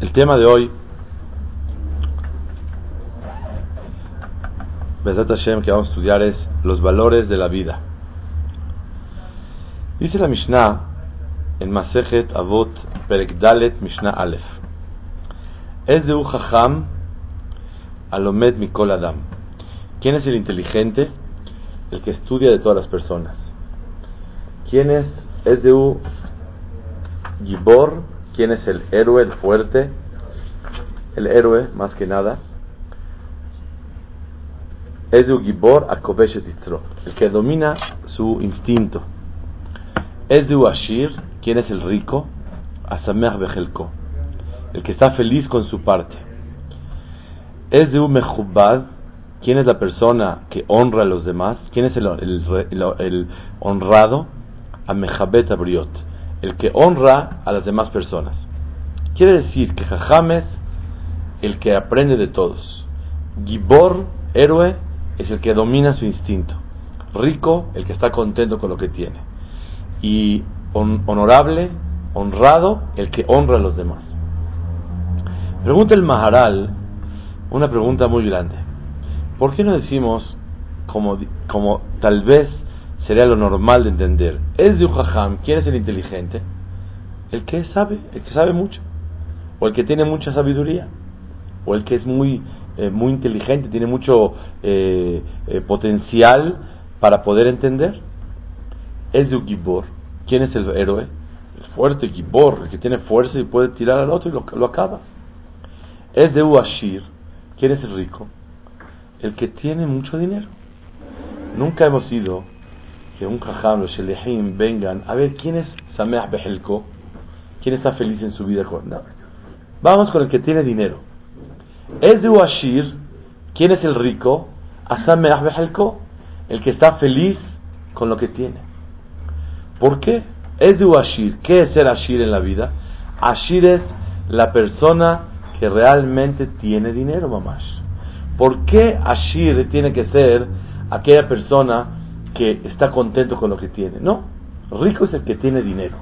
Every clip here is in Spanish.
El tema de hoy, Hashem, que vamos a estudiar es los valores de la vida. Dice la Mishnah en Masejet Avot Perek Dalet Mishnah Aleph. Es de Uchacham Alomed Mikol Adam. ¿Quién es el inteligente? El que estudia de todas las personas. ¿Quién es? Es de U Gibor. ¿Quién es el héroe, el fuerte? El héroe, más que nada. Es de U Gibor Akobeshet El que domina su instinto. Es de U Ashir. ¿Quién es el rico? Asameach Bejelko. El que está feliz con su parte. Es de U Mechubad ¿Quién es la persona que honra a los demás? ¿Quién es el, el, honrado? Amejabet Abriot, el que honra a las demás personas. Quiere decir que Jajam es el que aprende de todos. Gibor, héroe, es el que domina su instinto. Rico, el que está contento con lo que tiene. Y honorable, honrado, el que honra a los demás. Pregunta el Maharal una pregunta muy grande. ¿Por qué no decimos, como, como tal vez sería lo normal de entender, es de un ¿quién es el inteligente? El que sabe, el que sabe mucho, o el que tiene mucha sabiduría, o el que es muy, eh, muy inteligente, tiene mucho eh, eh, potencial para poder entender. Es de un ¿quién es el héroe? El fuerte gibor, el que tiene fuerza y puede tirar al otro y lo, lo acaba. Es de Uashir, ¿quién es el rico? el que tiene mucho dinero. Nunca hemos ido que un jajam, los shelehim, vengan a ver quién es Sameach Behelko, quién está feliz en su vida. No. Vamos con el que tiene dinero. Es de Uashir, ¿quién es el rico? Sameach Behelko, el que está feliz con lo que tiene. ¿Por qué? Es de Uashir. ¿Qué es ser Ashir en la vida? Ashir es la persona que realmente tiene dinero, mamás. ¿Por qué Ashir tiene que ser aquella persona que está contento con lo que tiene? No, rico es el que tiene dinero.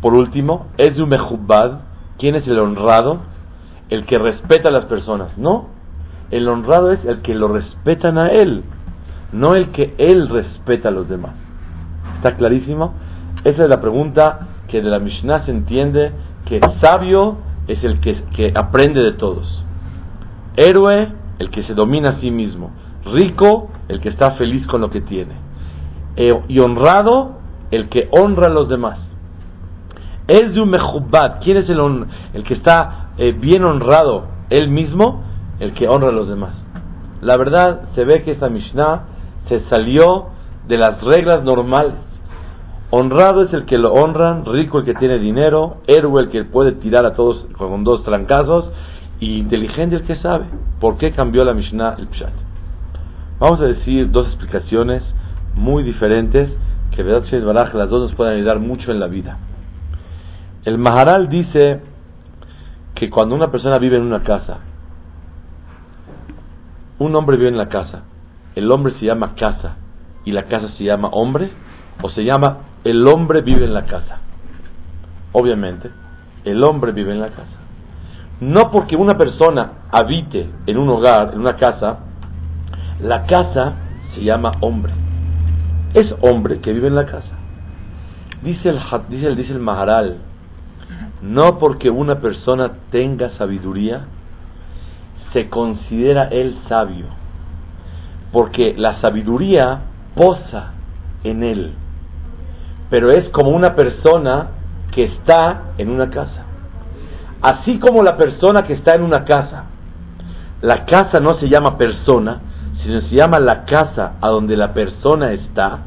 Por último, es un mejubad. ¿Quién es el honrado? El que respeta a las personas. No, el honrado es el que lo respetan a él, no el que él respeta a los demás. ¿Está clarísimo? Esa es la pregunta que de la Mishnah se entiende que sabio es el que, que aprende de todos. Héroe, el que se domina a sí mismo. Rico, el que está feliz con lo que tiene. E, y honrado, el que honra a los demás. Es de un mejubat. ¿Quién es el, el que está eh, bien honrado? Él mismo, el que honra a los demás. La verdad, se ve que esta Mishnah se salió de las reglas normales. Honrado es el que lo honran, rico el que tiene dinero, héroe el que puede tirar a todos con dos trancazos, y inteligente el que sabe. ¿Por qué cambió la Mishnah el Pshat? Vamos a decir dos explicaciones muy diferentes que Baraj, las dos nos pueden ayudar mucho en la vida. El Maharal dice que cuando una persona vive en una casa, un hombre vive en la casa, el hombre se llama casa y la casa se llama hombre, o se llama el hombre vive en la casa. Obviamente, el hombre vive en la casa. No porque una persona habite en un hogar, en una casa, la casa se llama hombre. Es hombre que vive en la casa. Dice el, dice el, dice el Maharal, no porque una persona tenga sabiduría, se considera él sabio. Porque la sabiduría posa en él. Pero es como una persona que está en una casa. Así como la persona que está en una casa, la casa no se llama persona, sino se llama la casa a donde la persona está,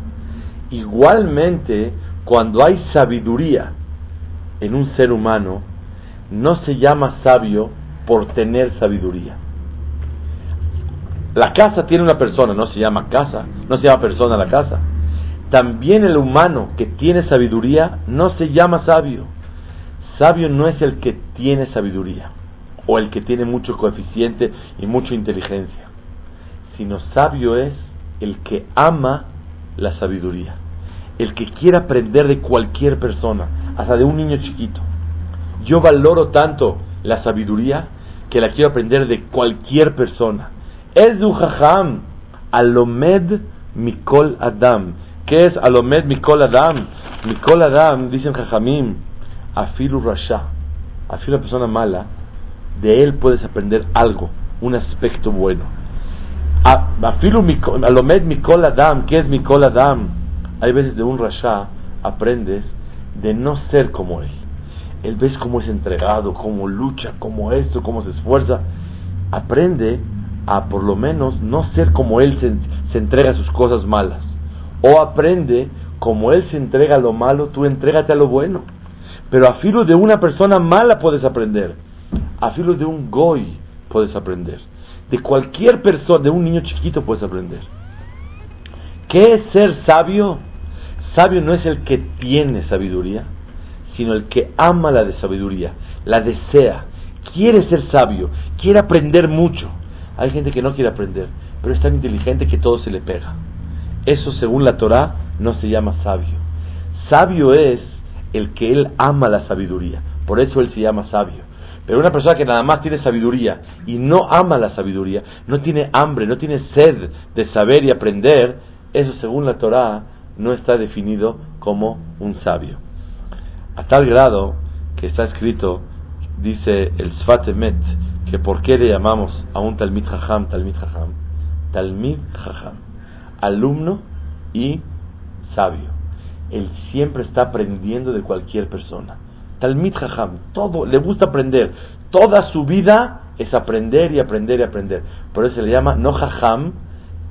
igualmente cuando hay sabiduría en un ser humano, no se llama sabio por tener sabiduría. La casa tiene una persona, no se llama casa, no se llama persona la casa. También el humano que tiene sabiduría no se llama sabio Sabio no es el que tiene sabiduría o el que tiene mucho coeficiente y mucha inteligencia, sino sabio es el que ama la sabiduría, el que quiera aprender de cualquier persona, hasta de un niño chiquito. Yo valoro tanto la sabiduría que la quiero aprender de cualquier persona. Es jajam, alomed mikol adam. ¿Qué es alomed mikol adam? Mikol adam, dicen jajamim, afilu rasha, afilu una persona mala, de él puedes aprender algo, un aspecto bueno. Afilu alomed mikol adam, ¿qué es mikol adam? Hay veces de un rasha aprendes de no ser como él. Él ves cómo es entregado, cómo lucha, cómo esto, cómo se esfuerza. Aprende a por lo menos no ser como él se, entrega a sus cosas malas. O aprende como él se entrega a lo malo, tú entrégate a lo bueno. Pero a filo de una persona mala puedes aprender. A filo de un goy puedes aprender. De cualquier persona, de un niño chiquito puedes aprender. ¿Qué es ser sabio? Sabio no es el que tiene sabiduría, sino el que ama la de sabiduría, la desea, quiere ser sabio, quiere aprender mucho. Hay gente que no quiere aprender, pero es tan inteligente que todo se le pega. Eso, según la Torah, no se llama sabio. Sabio es el que él ama la sabiduría, por eso él se llama sabio. Pero una persona que nada más tiene sabiduría y no ama la sabiduría, no tiene hambre, no tiene sed de saber y aprender, eso según la Torah no está definido como un sabio. A tal grado que está escrito, dice el Sfat Emet, que por qué le llamamos a un Talmid Jajam, Talmid Jajam, Talmid Jajam, alumno y sabio. Él siempre está aprendiendo de cualquier persona. Talmid Jajam, todo, le gusta aprender. Toda su vida es aprender y aprender y aprender. Por eso se le llama no Jajam,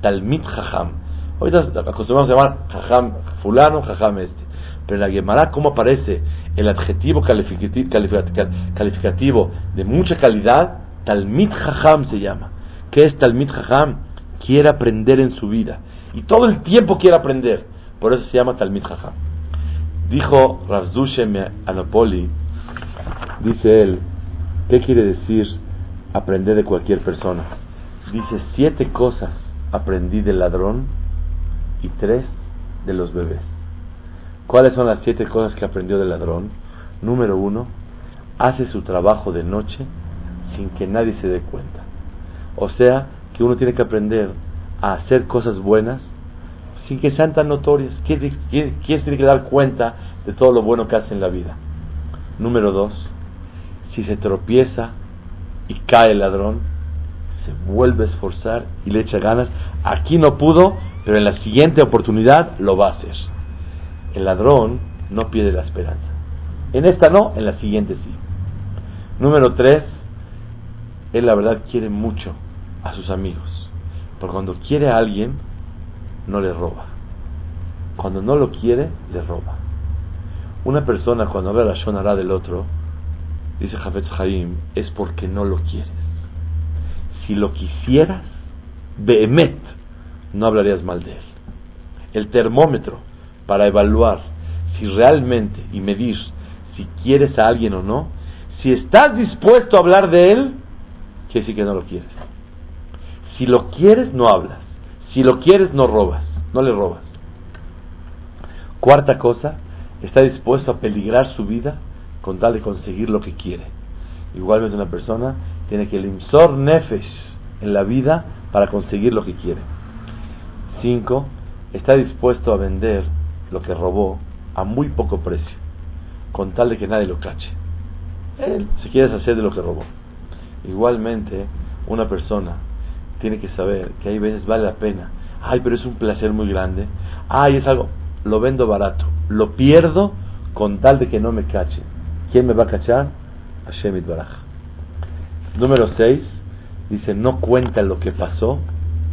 Talmid Jajam Ahorita acostumbramos a llamar jajam fulano, jajam este. Pero en la Gemara, ¿cómo aparece el adjetivo calificativo de mucha calidad? Talmid jajam se llama. ¿Qué es Talmid jajam? Quiere aprender en su vida. Y todo el tiempo quiere aprender. Por eso se llama Talmid jajam. Dijo Ravzushem Anopoli, dice él, ¿qué quiere decir aprender de cualquier persona? Dice, siete cosas aprendí del ladrón y tres de los bebés. ¿Cuáles son las siete cosas que aprendió del ladrón? Número uno, hace su trabajo de noche sin que nadie se dé cuenta. O sea, que uno tiene que aprender a hacer cosas buenas sin que sean tan notorias. ¿Quién, tiene que dar cuenta de todo lo bueno que hace en la vida? Número dos, si se tropieza y cae el ladrón, se vuelve a esforzar y le echa ganas. Aquí no pudo, pero en la siguiente oportunidad lo va a hacer. El ladrón no pierde la esperanza. En esta no, en la siguiente sí. Número tres, él la verdad quiere mucho a sus amigos. Porque cuando quiere a alguien, no le roba. Cuando no lo quiere, le roba. Una persona cuando ve la Shonara del otro, dice Jafetz Haim, es porque no lo quieres. Si lo quisieras, Behemet, no hablarías mal de él. El termómetro para evaluar si realmente y medir si quieres a alguien o no, si estás dispuesto a hablar de él, quiere decir que no lo quieres. Si lo quieres, no hablas. Si lo quieres, no robas. No le robas. Cuarta cosa, está dispuesto a peligrar su vida con tal de conseguir lo que quiere. Igualmente una persona tiene que limsor nefesh en la vida para conseguir lo que quiere. 5. Está dispuesto a vender lo que robó a muy poco precio, con tal de que nadie lo cache. Él se quiere deshacer de lo que robó. Igualmente, una persona tiene que saber que hay veces vale la pena. Ay, pero es un placer muy grande. Ay, es algo, lo vendo barato. Lo pierdo con tal de que no me cache. ¿Quién me va a cachar? Hashem Baraj. Número 6. Dice, no cuenta lo que pasó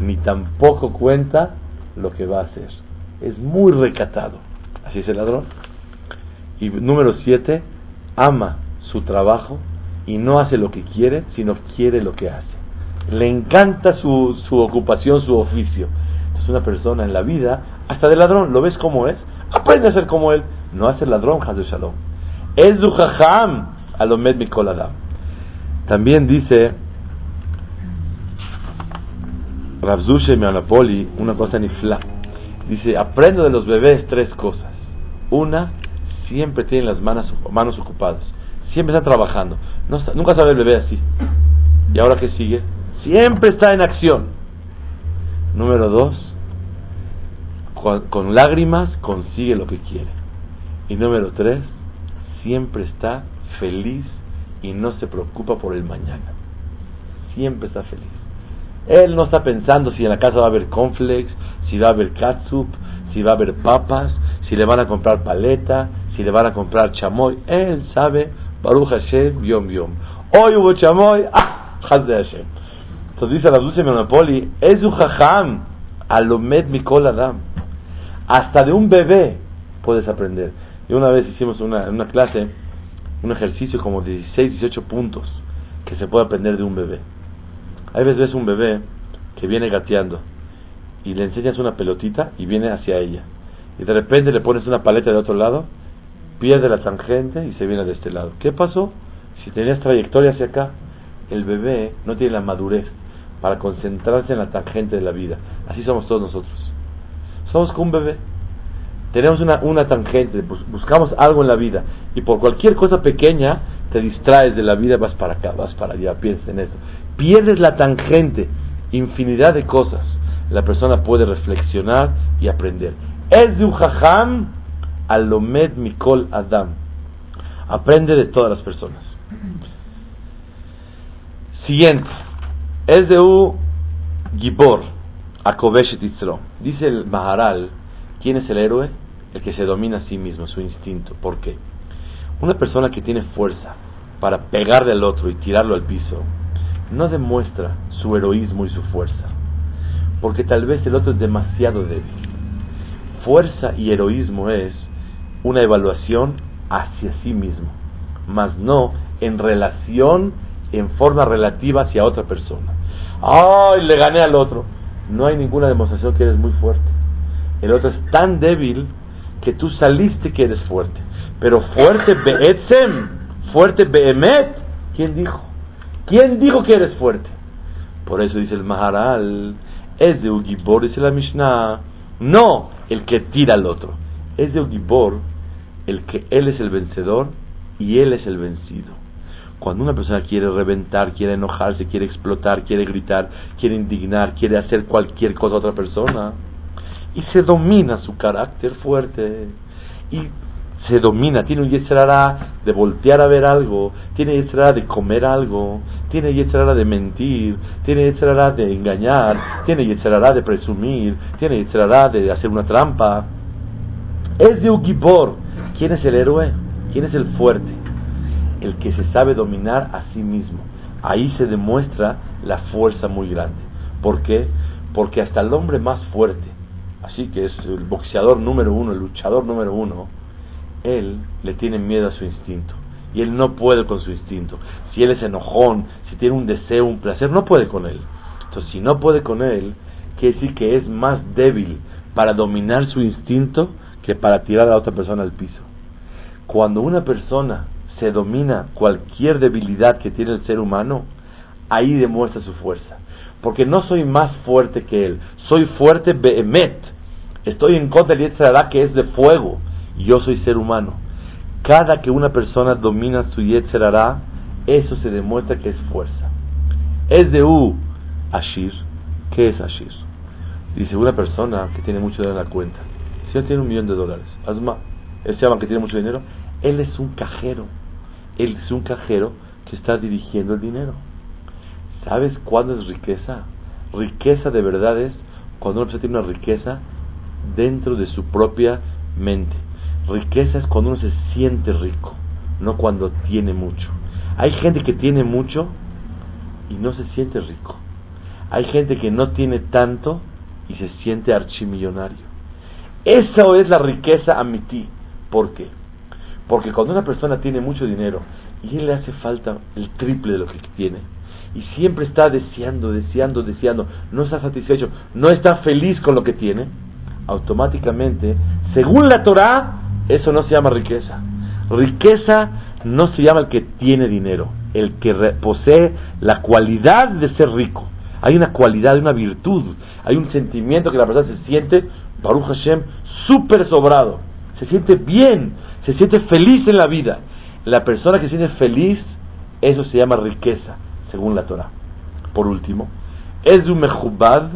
ni tampoco cuenta lo que va a hacer. Es muy recatado. Así es el ladrón. Y número siete, ama su trabajo y no hace lo que quiere, sino quiere lo que hace. Le encanta su, su ocupación, su oficio. Es una persona en la vida, hasta de ladrón, lo ves como es, aprende a ser como él. No hace ladrón, Hazul Shalom. Es du alomed mikoladam. También dice Rabzushe Anapoli, una cosa nifla. Dice, aprendo de los bebés tres cosas. Una, siempre tiene las manos, manos ocupadas. Siempre está trabajando. No nunca sabe el bebé así. ¿Y ahora qué sigue? Siempre está en acción. Número dos, con, lágrimas consigue lo que quiere. Y número tres, siempre está feliz y no se preocupa por el mañana. Siempre está feliz. Él no está pensando si en la casa va a haber cornflakes, si va a haber catsup, si va a haber papas, si le van a comprar paleta, si le van a comprar chamoy. Él sabe, Baruch Hashem, yom yom. Hoy hubo chamoy, ah, Hashem. Entonces dice la dulce Monopoli, es un jajam, alomed mikol adam. Hasta de un bebé puedes aprender. Y una vez hicimos una, una clase, un ejercicio como 16, 18 puntos que se puede aprender de un bebé. Hay veces ves un bebé que viene gateando y le enseñas una pelotita y viene hacia ella. Y de repente le pones una paleta de otro lado, pierde la tangente y se viene de este lado. ¿Qué pasó? Si tenías trayectoria hacia acá, el bebé no tiene la madurez para concentrarse en la tangente de la vida. Así somos todos nosotros. Somos como un bebé. Tenemos una, una tangente, buscamos algo en la vida y por cualquier cosa pequeña te distraes de la vida, vas para acá, vas para allá, piensas en eso pierdes la tangente, infinidad de cosas, la persona puede reflexionar y aprender. Es de alomed mikol adam. Aprende de todas las personas. Siguiente. Es de un gibor, akovesh Dice el Maharal, ¿quién es el héroe? El que se domina a sí mismo, su instinto. ¿Por qué? Una persona que tiene fuerza para pegarle al otro y tirarlo al piso, no demuestra su heroísmo y su fuerza, porque tal vez el otro es demasiado débil. Fuerza y heroísmo es una evaluación hacia sí mismo, mas no en relación, en forma relativa hacia otra persona. ¡Ay, le gané al otro! No hay ninguna demostración que eres muy fuerte. El otro es tan débil que tú saliste que eres fuerte. Pero fuerte be'etzem, fuerte be'emet, ¿quién dijo? ¿Quién dijo que eres fuerte? Por eso dice el Maharal, es de Ugibor, dice la Mishnah, no el que tira al otro, es de Ugibor el que él es el vencedor y él es el vencido. Cuando una persona quiere reventar, quiere enojarse, quiere explotar, quiere gritar, quiere indignar, quiere hacer cualquier cosa a otra persona, y se domina su carácter fuerte, y se domina, tiene un yetzerara de voltear a ver algo, tiene yetzerara de comer algo, tiene yetzerara de mentir, tiene yetzerara de engañar, tiene yetzerara de presumir, tiene yetzerara de hacer una trampa. Es de Ugibor. ¿Quién es el héroe? ¿Quién es el fuerte? El que se sabe dominar a sí mismo. Ahí se demuestra la fuerza muy grande. ¿Por qué? Porque hasta el hombre más fuerte, así que es el boxeador número uno, el luchador número uno, él le tiene miedo a su instinto. Y él no puede con su instinto. Si él es enojón, si tiene un deseo, un placer, no puede con él. Entonces, si no puede con él, quiere decir que es más débil para dominar su instinto que para tirar a otra persona al piso. Cuando una persona se domina cualquier debilidad que tiene el ser humano, ahí demuestra su fuerza. Porque no soy más fuerte que él, soy fuerte behemet. Estoy en contra del Yetzirah que es de fuego yo soy ser humano. Cada que una persona domina su Yetzerara, eso se demuestra que es fuerza. Es de U, Ashir. ¿Qué es Ashir? Dice una persona que tiene mucho dinero en la cuenta. Si él tiene un millón de dólares, Asma, él se llama que tiene mucho dinero. Él es un cajero. Él es un cajero que está dirigiendo el dinero. ¿Sabes cuándo es riqueza? Riqueza de verdad es cuando persona tiene una riqueza dentro de su propia mente. Riqueza es cuando uno se siente rico, no cuando tiene mucho. Hay gente que tiene mucho y no se siente rico. Hay gente que no tiene tanto y se siente archimillonario. Esa es la riqueza a mi ti. ¿Por qué? Porque cuando una persona tiene mucho dinero y él le hace falta el triple de lo que tiene, y siempre está deseando, deseando, deseando, no está satisfecho, no está feliz con lo que tiene, automáticamente, según la Torah, eso no se llama riqueza. Riqueza no se llama el que tiene dinero, el que posee la cualidad de ser rico. Hay una cualidad, una virtud, hay un sentimiento que la persona se siente, Baruch Hashem, súper sobrado. se siente bien, se siente feliz en la vida. La persona que se siente feliz, eso se llama riqueza, según la Torah. Por último, es un mejubad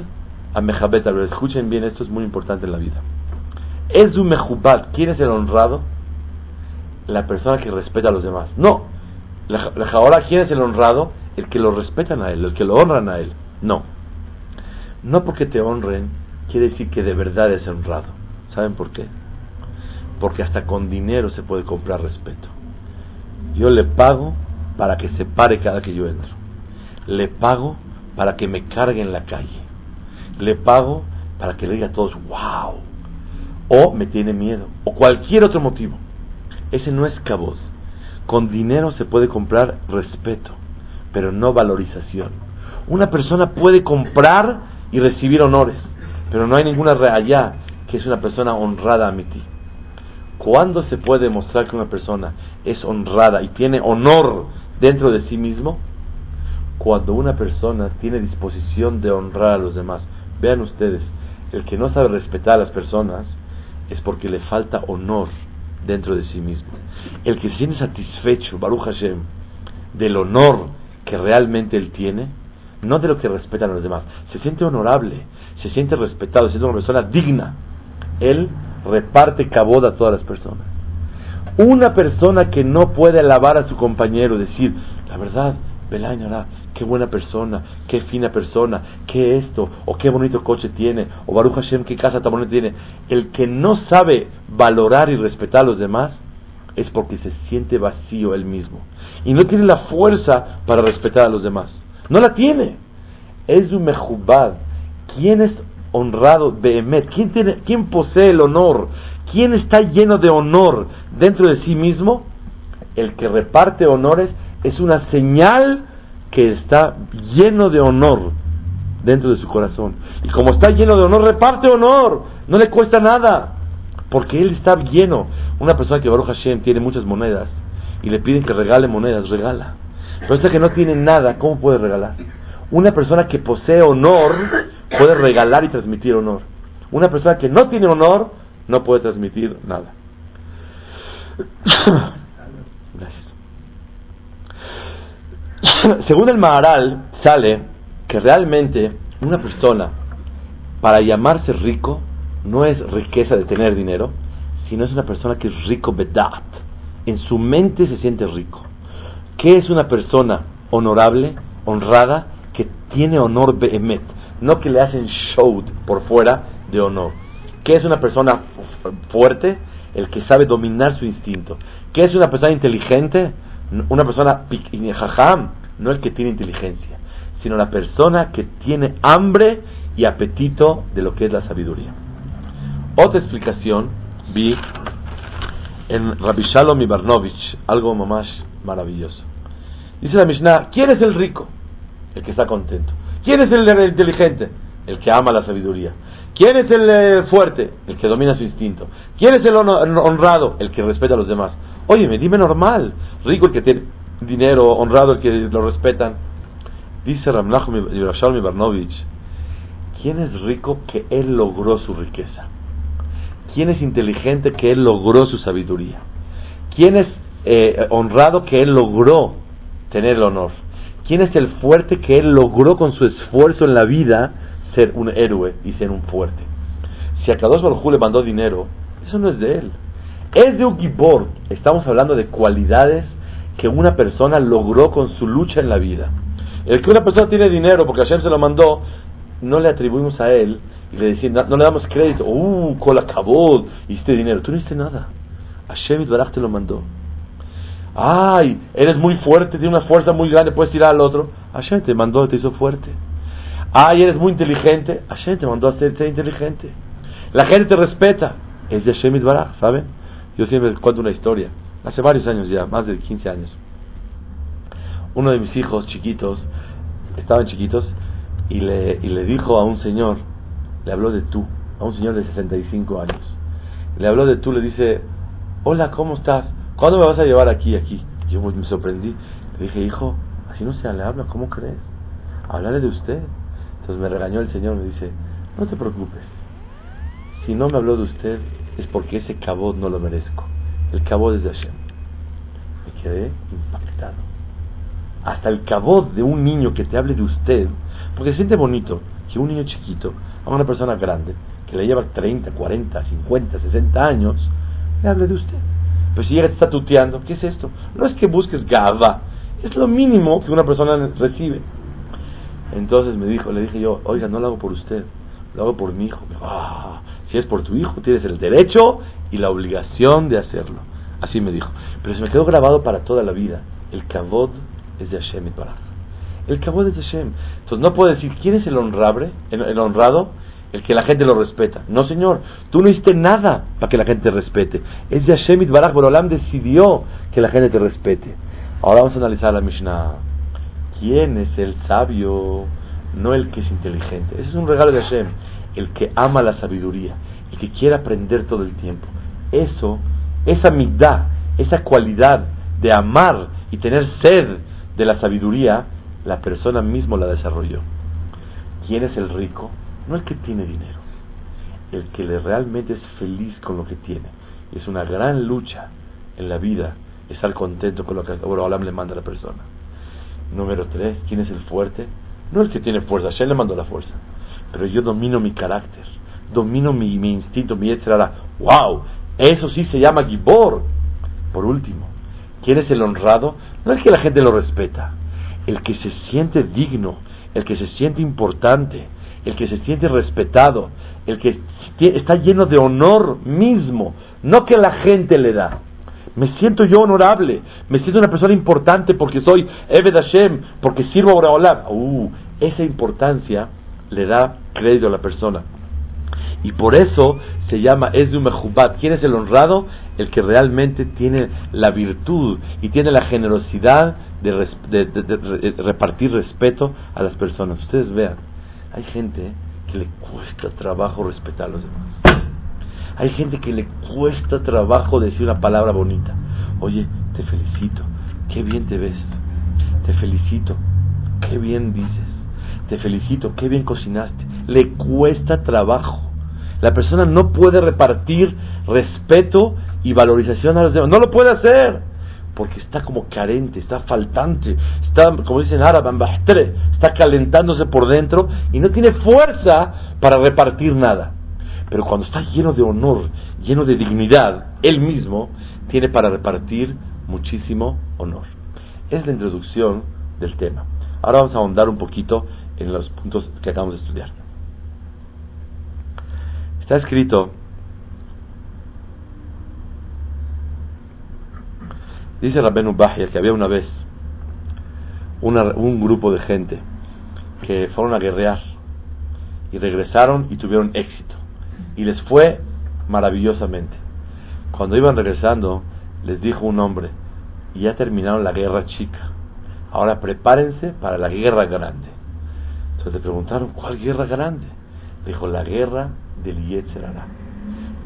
a mejabet Escuchen bien, esto es muy importante en la vida. Es un mejubad. ¿Quién es el honrado? La persona que respeta a los demás. No. Ahora, ¿quién es el honrado? El que lo respetan a él, el que lo honran a él. No. No porque te honren quiere decir que de verdad es honrado. ¿Saben por qué? Porque hasta con dinero se puede comprar respeto. Yo le pago para que se pare cada que yo entro. Le pago para que me cargue en la calle. Le pago para que le diga a todos, wow. O me tiene miedo. O cualquier otro motivo. Ese no es caboz. Con dinero se puede comprar respeto, pero no valorización. Una persona puede comprar y recibir honores, pero no hay ninguna reallá que es una persona honrada a mi ti. ¿Cuándo se puede demostrar que una persona es honrada y tiene honor dentro de sí mismo? Cuando una persona tiene disposición de honrar a los demás. Vean ustedes, el que no sabe respetar a las personas es porque le falta honor dentro de sí mismo. El que se siente satisfecho, Baruch Hashem, del honor que realmente él tiene, no de lo que respetan a los demás, se siente honorable, se siente respetado, se siente una persona digna. Él reparte cabod a todas las personas. Una persona que no puede alabar a su compañero, decir, la verdad, Belainara, qué buena persona, qué fina persona, qué esto, o qué bonito coche tiene, o Baruch Hashem, qué casa tan bonita tiene. El que no sabe valorar y respetar a los demás es porque se siente vacío él mismo y no tiene la fuerza para respetar a los demás. No la tiene. Es un mejubad. ¿Quién es honrado? Behemet. ¿Quién, tiene, ¿Quién posee el honor? ¿Quién está lleno de honor dentro de sí mismo? El que reparte honores es una señal que está lleno de honor dentro de su corazón. Y como está lleno de honor, reparte honor. No le cuesta nada. Porque él está lleno. Una persona que Baruch Hashem tiene muchas monedas y le piden que regale monedas, regala. Pero esta que no tiene nada, ¿cómo puede regalar? Una persona que posee honor puede regalar y transmitir honor. Una persona que no tiene honor no puede transmitir nada. Gracias. Según el Maharal, sale que realmente una persona, para llamarse rico, no es riqueza de tener dinero, sino es una persona que es rico bedat. En su mente se siente rico. ¿Qué es una persona honorable, honrada, que tiene honor behemet? No que le hacen show por fuera de honor. ¿Qué es una persona fuerte? El que sabe dominar su instinto. ¿Qué es una persona inteligente? Una persona jajam, no el que tiene inteligencia, sino la persona que tiene hambre y apetito de lo que es la sabiduría. Otra explicación vi en Rabbi Shalom Ibarnovich, algo más maravilloso. Dice la Mishnah, ¿quién es el rico? El que está contento. ¿Quién es el inteligente? El que ama la sabiduría. ¿Quién es el eh, fuerte? El que domina su instinto. ¿Quién es el honrado? El que respeta a los demás. Oye, me dime normal. Rico el que tiene dinero, honrado el que lo respetan. Dice Ramnachum Ibarnovich, ¿quién es rico que él logró su riqueza? ¿Quién es inteligente que él logró su sabiduría? ¿Quién es eh, honrado que él logró tener el honor? ¿Quién es el fuerte que él logró con su esfuerzo en la vida ser un héroe y ser un fuerte? Si a Kadosh Baruj le mandó dinero, eso no es de él. Es de un. Estamos hablando de cualidades que una persona logró con su lucha en la vida. El que una persona tiene dinero porque Hashem se lo mandó, no le atribuimos a él y le decimos, no, le damos crédito, uh, cola cabot, hiciste dinero. Tú no hiciste nada. Hashem Baraj te lo mandó. Ay, eres muy fuerte, tienes una fuerza muy grande, puedes tirar al otro. Hashem te mandó, te hizo fuerte. Ay, eres muy inteligente. Hashem te mandó a ser, inteligente. La gente te respeta. Es de Hashem ¿saben? Yo siempre cuento una historia. Hace varios años ya, más de 15 años. Uno de mis hijos chiquitos, estaban chiquitos, y le, y le dijo a un señor, le habló de tú, a un señor de 65 años. Le habló de tú, le dice, hola, ¿cómo estás? ¿Cuándo me vas a llevar aquí, aquí? Yo me sorprendí. Le dije, hijo, así no se le habla, ¿cómo crees? Hablaré de usted. Entonces me regañó el señor, me dice, no te preocupes. Si no me habló de usted, es porque ese cabot no lo merezco. El cabot es de Hashem. Me quedé impactado. Hasta el cabot de un niño que te hable de usted, porque se siente bonito que un niño chiquito a una persona grande que le lleva 30, 40, 50, 60 años, le hable de usted. Pero si llega te está tuteando, ¿qué es esto? No es que busques gaba, es lo mínimo que una persona recibe. Entonces me dijo, le dije yo, oiga, no lo hago por usted, lo hago por mi hijo. Ah, si es por tu hijo, tienes el derecho y la obligación de hacerlo. Así me dijo. Pero se me quedó grabado para toda la vida. El kabod es de Hashem y para. El kabod es de Hashem. Entonces no puedo decir, ¿quién es el honrable, el, honrado? El que la gente lo respeta. No, señor, tú no hiciste nada para que la gente te respete. Es de Hashem Baraj, Borolam decidió que la gente te respete. Ahora vamos a analizar la Mishnah. ¿Quién es el sabio? No el que es inteligente. Ese es un regalo de Hashem. El que ama la sabiduría, el que quiere aprender todo el tiempo. Eso, esa mitad, esa cualidad de amar y tener sed de la sabiduría, la persona mismo la desarrolló. ¿Quién es el rico? No el que tiene dinero, el que le realmente es feliz con lo que tiene. Es una gran lucha en la vida estar contento con lo que Abraham le manda a la persona. Número tres, ¿quién es el fuerte? No el que tiene fuerza, Hashem le mandó la fuerza. Pero yo domino mi carácter, domino mi, instinto, mi etcétera. ¡Wow! Eso sí se llama Gibor. Por último, ¿quién es el honrado? No el que la gente lo respeta, el que se siente digno, el que se siente importante, el que se siente respetado, el que está lleno de honor mismo, no que la gente le da. Me siento yo honorable, me siento una persona importante porque soy Eved Hashem, porque sirvo a Olam. Uh, esa importancia le da crédito a la persona. Y por eso se llama Esdu Mejubat. ¿Quién es el honrado? El que realmente tiene la virtud y tiene la generosidad de, repartir respeto a las personas. Ustedes vean, hay gente que le cuesta trabajo respetar a los demás. Hay gente que le cuesta trabajo decir una palabra bonita. Oye, te felicito, qué bien te ves. Te felicito, qué bien dices. Te felicito, qué bien cocinaste. Le cuesta trabajo. La persona no puede repartir respeto y valorización a los demás. No lo puede hacer. Porque está como carente, está faltante, está, como dicen árabe, está calentándose por dentro y no tiene fuerza para repartir nada. Pero cuando está lleno de honor, lleno de dignidad, él mismo tiene para repartir muchísimo honor. Es la introducción del tema. Ahora vamos a ahondar un poquito en los puntos que acabamos de estudiar. Está escrito, dice Rabbenu Bahia que había una vez un grupo de gente que fueron a guerrear y regresaron y tuvieron éxito y les fue maravillosamente. Cuando iban regresando, les dijo un hombre, ya terminaron la guerra chica, ahora prepárense para la guerra grande. Entonces le preguntaron, ¿cuál guerra grande? Dijo, la guerra del Yetzerara.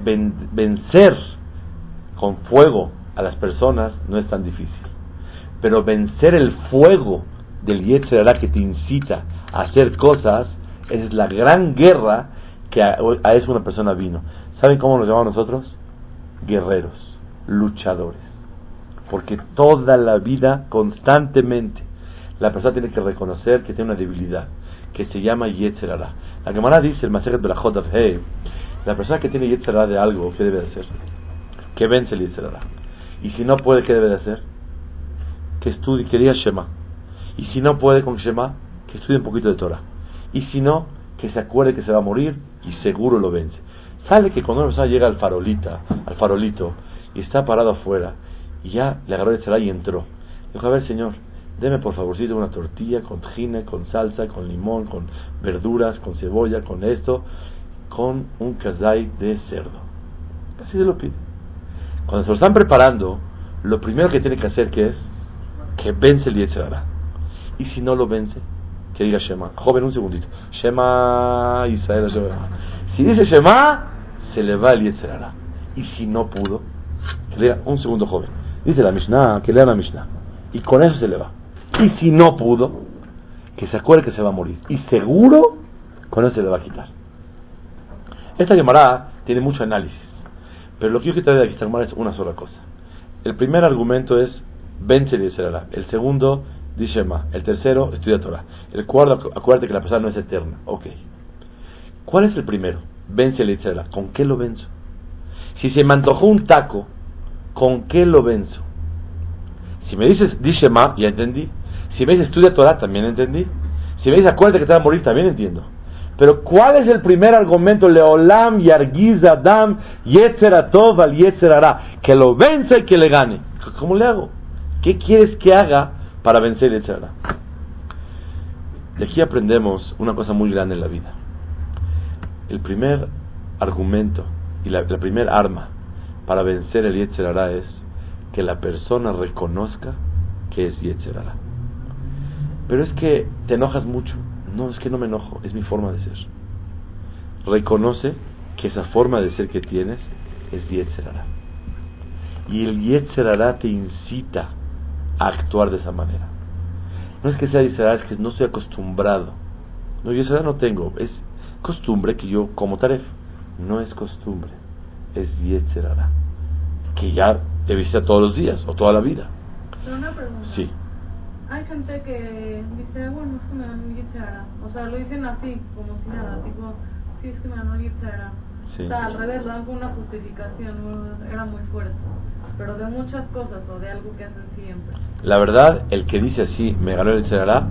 vencer con fuego a las personas no es tan difícil, pero vencer el fuego del Yetzerara que te incita a hacer cosas, es la gran guerra que a, eso una persona vino. ¿Saben cómo nos llamamos nosotros? Guerreros, luchadores. Porque toda la vida, constantemente, la persona tiene que reconocer que tiene una debilidad, que se llama Yetzerara. La Gemara dice, el Maseret de la Hey, la persona que tiene Yetzerara de algo, ¿qué debe hacer? Que vence el Yetzerara. Y si no puede, ¿qué debe de hacer? Que estudie, que diga Shema. Y si no puede con Shema, que estudie un poquito de Torah. Y si no, que se acuerde que se va a morir y seguro lo vence. Sale que cuando una persona llega al farolita, al farolito, y está parado afuera, y ya le agarró el ceray y entró. Dijo, a ver señor, deme por favorcito una tortilla con tajina, con salsa, con limón, con verduras, con cebolla, con esto, con un kazay de cerdo. Así se lo pide. Cuando se lo están preparando, lo primero que tiene que hacer que es que vence el Yetzirah. Y si no lo vence, que diga Shema. Joven, un segundito. Shema Israel. Si dice Shema, se le va el Yetzerara. Y si no pudo, que lea un segundo joven. Dice la Mishnah, que lea la Mishnah. Y con eso se le va. Y si no pudo, que se acuerde que se va a morir. Y seguro, con eso se le va a quitar. Esta Gemara tiene mucho análisis. Pero lo que yo quiero traer aquí es una sola cosa. El primer argumento es vence el Yetzerara. El segundo, dice Ma. El tercero, estudia Torah. El cuarto, acuérdate que la persona no es eterna. Ok. ¿Cuál es el primero? Vence el Yetzerara. ¿Con qué lo venzo? Si se me antojó un taco, ¿con qué lo venzo? Si me dices, dice Ma, ya entendí. Si me dices, estudia Torah, también entendí. Si me dices, acuérdate que te va a morir, también entiendo. Pero ¿cuál es el primer argumento? Leolam, Yargiz, Adam, Yetzeratov, al Yetzerara. Que lo vence y que le gane. ¿Cómo le hago? ¿Qué quieres que haga para vencer Yetzerara? De aquí aprendemos una cosa muy grande en la vida. El primer argumento y la, la primera arma para vencer el Yetzerara es que la persona reconozca que es Yetzerara. Pero es que te enojas mucho. No, es que no me enojo, es mi forma de ser. Reconoce que esa forma de ser que tienes es Yetzerara. Y el Yetzerara te incita a actuar de esa manera. No es que sea Yetzerara, es que no estoy acostumbrado. No, Yetzerara no tengo, es costumbre que yo como taref. No es costumbre, es Yetzerara. Que ya te viste todos los días o toda la vida. Pero una pregunta. Sí. Hay gente que dice, bueno, es que me dan Yitzhara. O sea, lo dicen así, como si nada, tipo, sí, es que me dan Yitzhara. Sí. O sea, al revés, dan con una justificación, era muy fuerte. Pero de muchas cosas o de algo que hacen siempre. La verdad, el que dice así, me ganó el Yetzerara,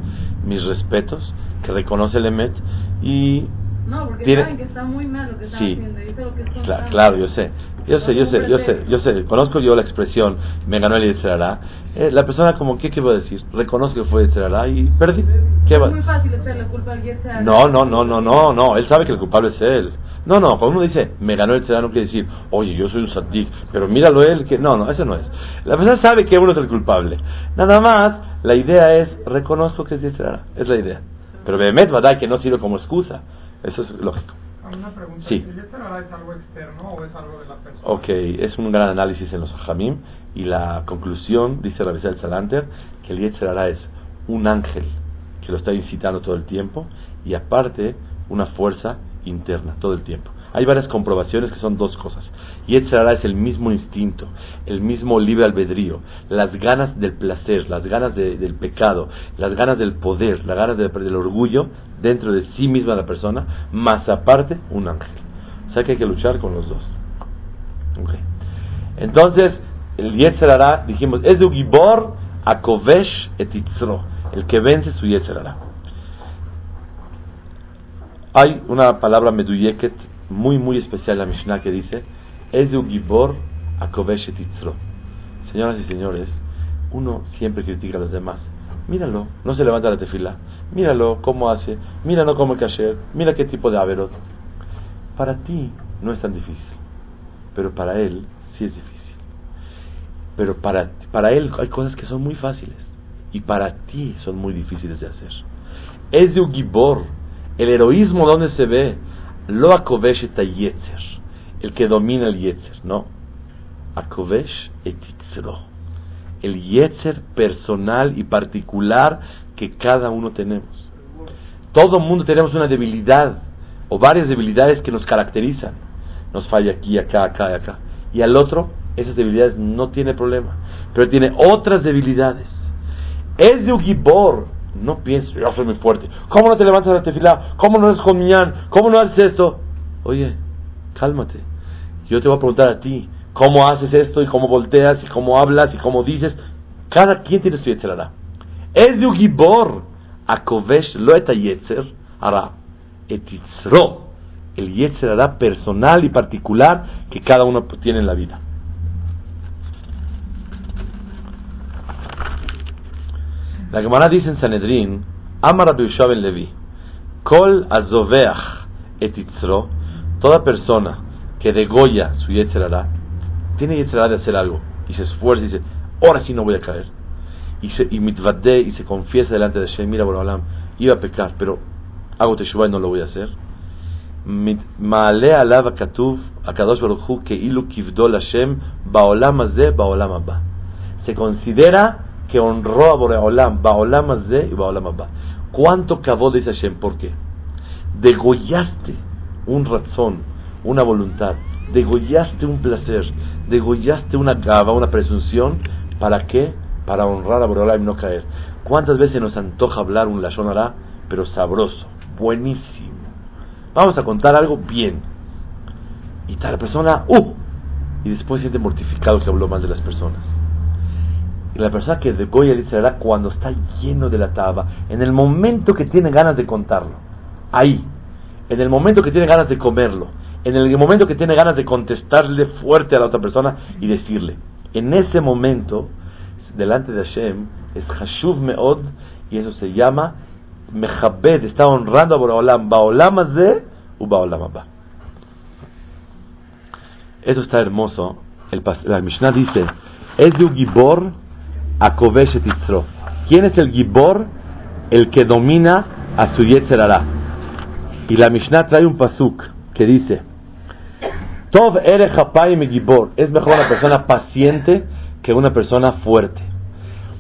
mis respetos, que reconoce el Emet y No, porque Tiene- saben que está muy mal lo que están Sí. haciendo. Lo que es Cla- constante. claro, yo sé. Yo sé, yo sé, yo sé, yo sé. Conozco yo la expresión, me ganó el Yetzerara. Eh, la persona como, ¿qué, ¿qué va a decir? Reconozco que fue Yetzerara y perdí. ¿Qué va? Es muy fácil echarle culpa al Yitzhara. No, no, no, no, no, no. Él sabe que el culpable es él. No, no, cuando uno dice, me ganó el Yetzerara, no quiere decir, oye, yo soy un sadik, pero míralo él, que no, no, eso no es. La persona sabe que uno es el culpable. Nada más, la idea es, reconozco que es Yetzerara. Es la idea. Pero Behemet, ¿verdad? Que no sirve como excusa. Eso es lógico. Una pregunta. Sí. ¿El es algo externo o es algo de la persona? Ok, es un gran análisis en los Jamim y la conclusión, dice Rabbi Salanter, que el Yetzirah es un ángel que lo está incitando todo el tiempo y aparte una fuerza interna todo el tiempo. Hay varias comprobaciones que son dos cosas. Yetzirah es el mismo instinto, el mismo libre albedrío, las ganas del placer, las ganas de- del pecado, las ganas del poder, las ganas de- del orgullo dentro de sí misma la persona, más aparte un ángel. O sea que hay que luchar con los dos. Entonces, el Yetzerara, dijimos, es Gibor a Kovesh et Yitzro, el que vence su Yetzerara. Hay una palabra meduyeket muy, muy especial la Mishnah que dice, es de Gibor a. Señoras y señores, uno siempre critica a los demás. Míralo, no se levanta la tefila. Míralo cómo hace. Míralo cómo kasher. Mira qué tipo de averot. Para ti no es tan difícil, pero para él sí es difícil. Pero para, para él hay cosas que son muy fáciles y para ti son muy difíciles de hacer. Es de un gibor, el heroísmo donde se ve, lo akovesh et yetzer, el que domina el yetzer, no, akovesh et el yetzer personal y particular que cada uno tenemos. Todo mundo tenemos una debilidad o varias debilidades que nos caracterizan. Nos falla aquí, acá, acá acá. Y al otro, esas debilidades no tiene problema, pero tiene otras debilidades. Es de un gibor. No pienso, yo soy muy fuerte. ¿Cómo no te levantas la tefilá? ¿Cómo no eres miñán? ¿Cómo no haces esto? Oye, cálmate. Yo te voy a preguntar a ti, ¿cómo haces esto? Y cómo volteas, y cómo hablas, y cómo dices. Cada quien tiene su yetzerara. Es de un gibor. Akovesh lo eta yetzer hará. Etitzro. El yetzerara personal y particular que cada uno tiene en la vida. La Gemara dice en Sanedrín, Amar Rabbi Yeshua ben Levi, Kol azoveach et yitzro, toda persona que degolla su yetzerara, tiene yetzerara de hacer algo, y se esfuerza y dice, ahora sí no voy a caer, y se y mitvade, y se confiesa delante de Hashem, mira Borobalam, iba a pecar, pero hago teshuvah y no lo voy a hacer. מעלה עליו הכתוב, הקדוש ברוך הוא, כאילו כבדו לשם בעולם הזה, בעולם הבא. Se considera que honró a Boreolam, Baolam Azé y Baolam Abba. ¿Cuánto cabó dice Hashem? ¿Por qué? Degollaste un razón, una voluntad, degollaste un placer, degollaste una cava, una presunción, ¿para qué? Para honrar a Boreolam y no caer. ¿Cuántas veces nos antoja hablar un Lashon pero sabroso, buenísimo? Vamos a contar algo bien. Y tal persona, ¡uh! Y después siente mortificado que habló mal de las personas. La persona que degolla le será cuando está lleno de la taba, en el momento que tiene ganas de contarlo. Ahí. En el momento que tiene ganas de comerlo. En el momento que tiene ganas de contestarle fuerte a la otra persona y decirle. En ese momento, delante de Hashem, es Hashuv Meod, y eso se llama Mechabed, está honrando a Boraholam, Baolam Azeh u Baolam Abba. Eso está hermoso. El, la Mishnah dice, un Gibor ¿Quién es el Gibor? El que domina a su Yetzerara. Y la Mishnah trae un pasuk que dice, Tov me Gibor. Es mejor una persona paciente que una persona fuerte.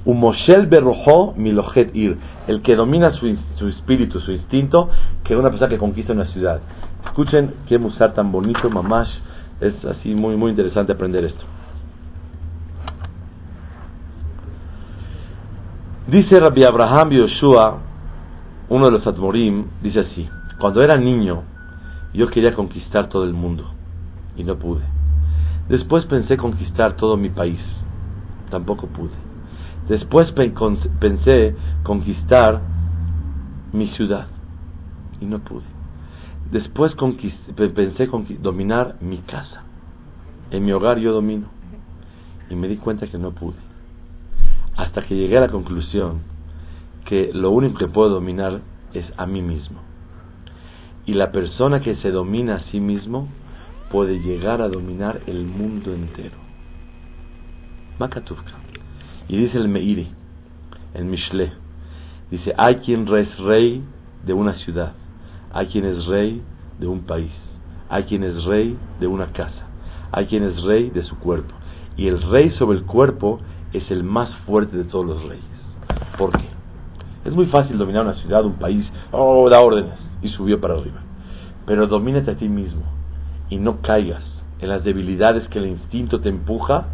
Umoshel berrojo milojet ir. El que domina su, su, espíritu, su instinto, que una persona que conquista una ciudad. Escuchen qué musar tan bonito, mamash es así muy, muy interesante aprender esto. Dice Rabbi Abraham Yoshua, uno de los Admorim, dice así: Cuando era niño, yo quería conquistar todo el mundo y no pude. Después pensé conquistar todo mi país, tampoco pude. Después pensé conquistar mi ciudad y no pude. Después pensé dominar mi casa. En mi hogar yo domino. Y me di cuenta que no pude. Hasta que llegué a la conclusión que lo único que puedo dominar es a mí mismo. Y la persona que se domina a sí mismo puede llegar a dominar el mundo entero. Makatuvka. Y dice el Meiri, el Mishle, dice, hay quien es rey de una ciudad hay quien es rey de un país, hay quien es rey de una casa, hay quien es rey de su cuerpo. Y el rey sobre el cuerpo es el más fuerte de todos los reyes. ¿Por qué? Es muy fácil dominar una ciudad, un país, oh, da órdenes y subió para arriba. Pero domínate a ti mismo y no caigas en las debilidades que el instinto te empuja.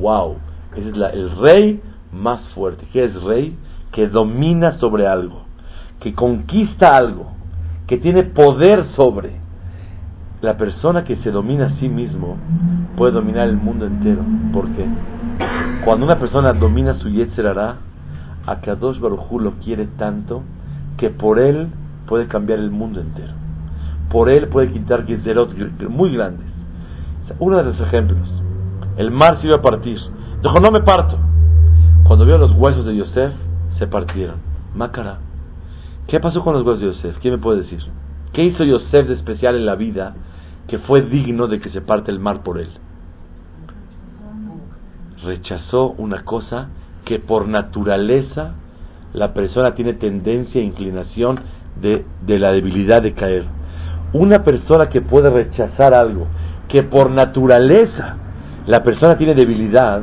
¡Wow! Ese es el rey más fuerte. ¿Qué es rey? Que domina sobre algo, que conquista algo, que tiene poder sobre. La persona que se domina a sí mismo puede dominar el mundo entero. ¿Por qué? Cuando una persona domina su Yetzerara, a Kadosh Barujú lo quiere tanto que por él puede cambiar el mundo entero. Por él puede quitar Gezerot muy grandes. Uno de los ejemplos. El mar se iba a partir. Dijo, no me parto. Cuando vio los huesos de Yosef, se partieron. Mácara. ¿Qué pasó con los huesos de Yosef? ¿Quién me puede decir? ¿Qué hizo Yosef de especial en la vida que fue digno de que se parte el mar por él? Rechazó una cosa que por naturaleza la persona tiene tendencia e inclinación de, de la debilidad de caer. Una persona que puede rechazar algo que por naturaleza la persona tiene debilidad,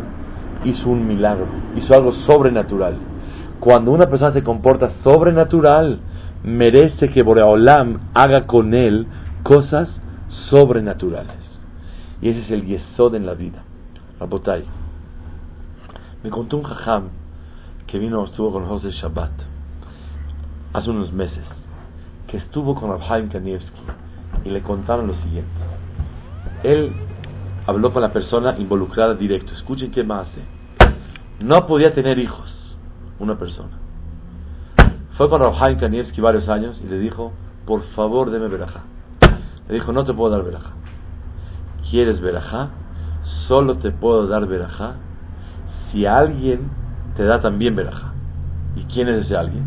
hizo un milagro, hizo algo sobrenatural cuando una persona se comporta sobrenatural, merece que Boreolam haga con él cosas sobrenaturales. Y ese es el yesod en la vida. Rabotay. Me contó un jajam que vino, estuvo con José Shabbat hace unos meses, que estuvo con Rabhaim Kanievski y le contaron lo siguiente. Él habló con la persona involucrada directo. Escuchen qué más hace. No podía tener hijos una persona. Fue con Rabhaim Kanievski varios años y le dijo, por favor deme verajá. Le dijo, no te puedo dar verajá. ¿Quieres verajá? Solo te puedo dar verajá si alguien te da también verajá. ¿Y quién es ese alguien?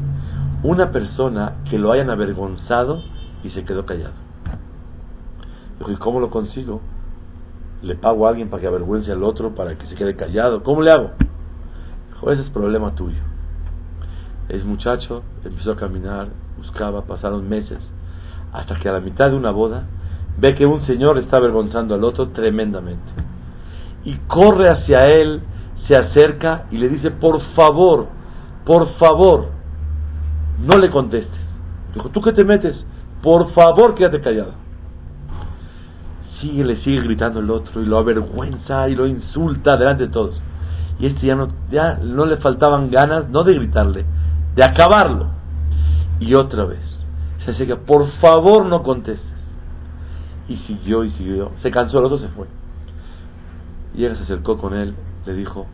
Una persona que lo hayan avergonzado y se quedó callado. Dijo, ¿y cómo lo consigo? ¿Le pago a alguien para que avergüence al otro, para que se quede callado? ¿Cómo le hago? Dijo, ese es problema tuyo. El muchacho empezó a caminar, buscaba, pasaron meses, hasta que a la mitad de una boda ve que un señor está avergonzando al otro tremendamente. Y corre hacia él, se acerca y le dice, por favor, por favor, no le contestes. Dijo, ¿tú qué te metes? Por favor, quédate callado. sigue, le sigue gritando el otro y lo avergüenza y lo insulta delante de todos. Y este ya no, ya no le faltaban ganas, no de gritarle, de acabarlo. Y otra vez, se acerca, por favor no contestes. Y siguió y siguió. Se cansó, el otro se fue. Y ella se acercó con él, le dijo,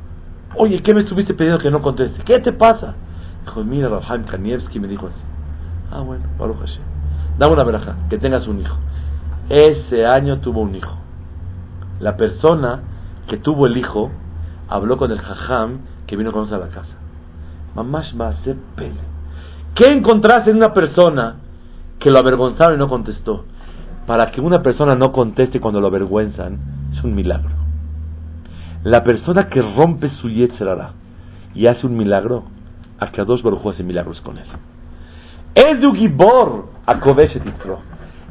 oye, ¿qué me estuviste pidiendo que no conteste? ¿Qué te pasa? Dijo, mira, Raham Kanievski me dijo así. Ah, bueno, Baruch Hashem. Dame una veraja, que tengas un hijo. Ese año tuvo un hijo. La persona que tuvo el hijo habló con el jajam que vino con nosotros a la casa. Mamash ser pele. ¿Qué encontraste en una persona que lo avergonzaron y no contestó? Para que una persona no conteste cuando lo avergüenzan, es un milagro. La persona que rompe su yetzerara y hace un milagro, a dos Baruj hace milagros con él. Es de Gibor a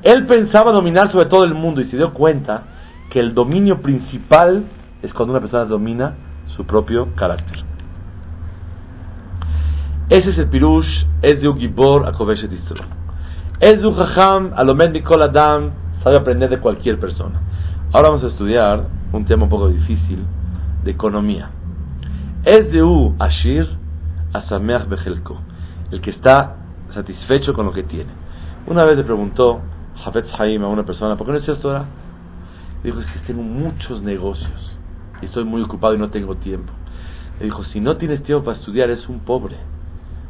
Él pensaba dominar sobre todo el mundo y se dio cuenta que el dominio principal es cuando una persona domina su propio carácter. Ese es el pirush, es de Gibor a Es de Jajam, Alomed Nikol Adam, sabe aprender de cualquier persona. Ahora vamos a estudiar un tema un poco difícil economía. Es de U Ashir Asameach Bejelko, el que está satisfecho con lo que tiene. Una vez le preguntó Jafet Haim a una persona, ¿por qué no estudias Torah? dijo, es que tengo muchos negocios y estoy muy ocupado y no tengo tiempo. Le dijo, si no tienes tiempo para estudiar, es un pobre.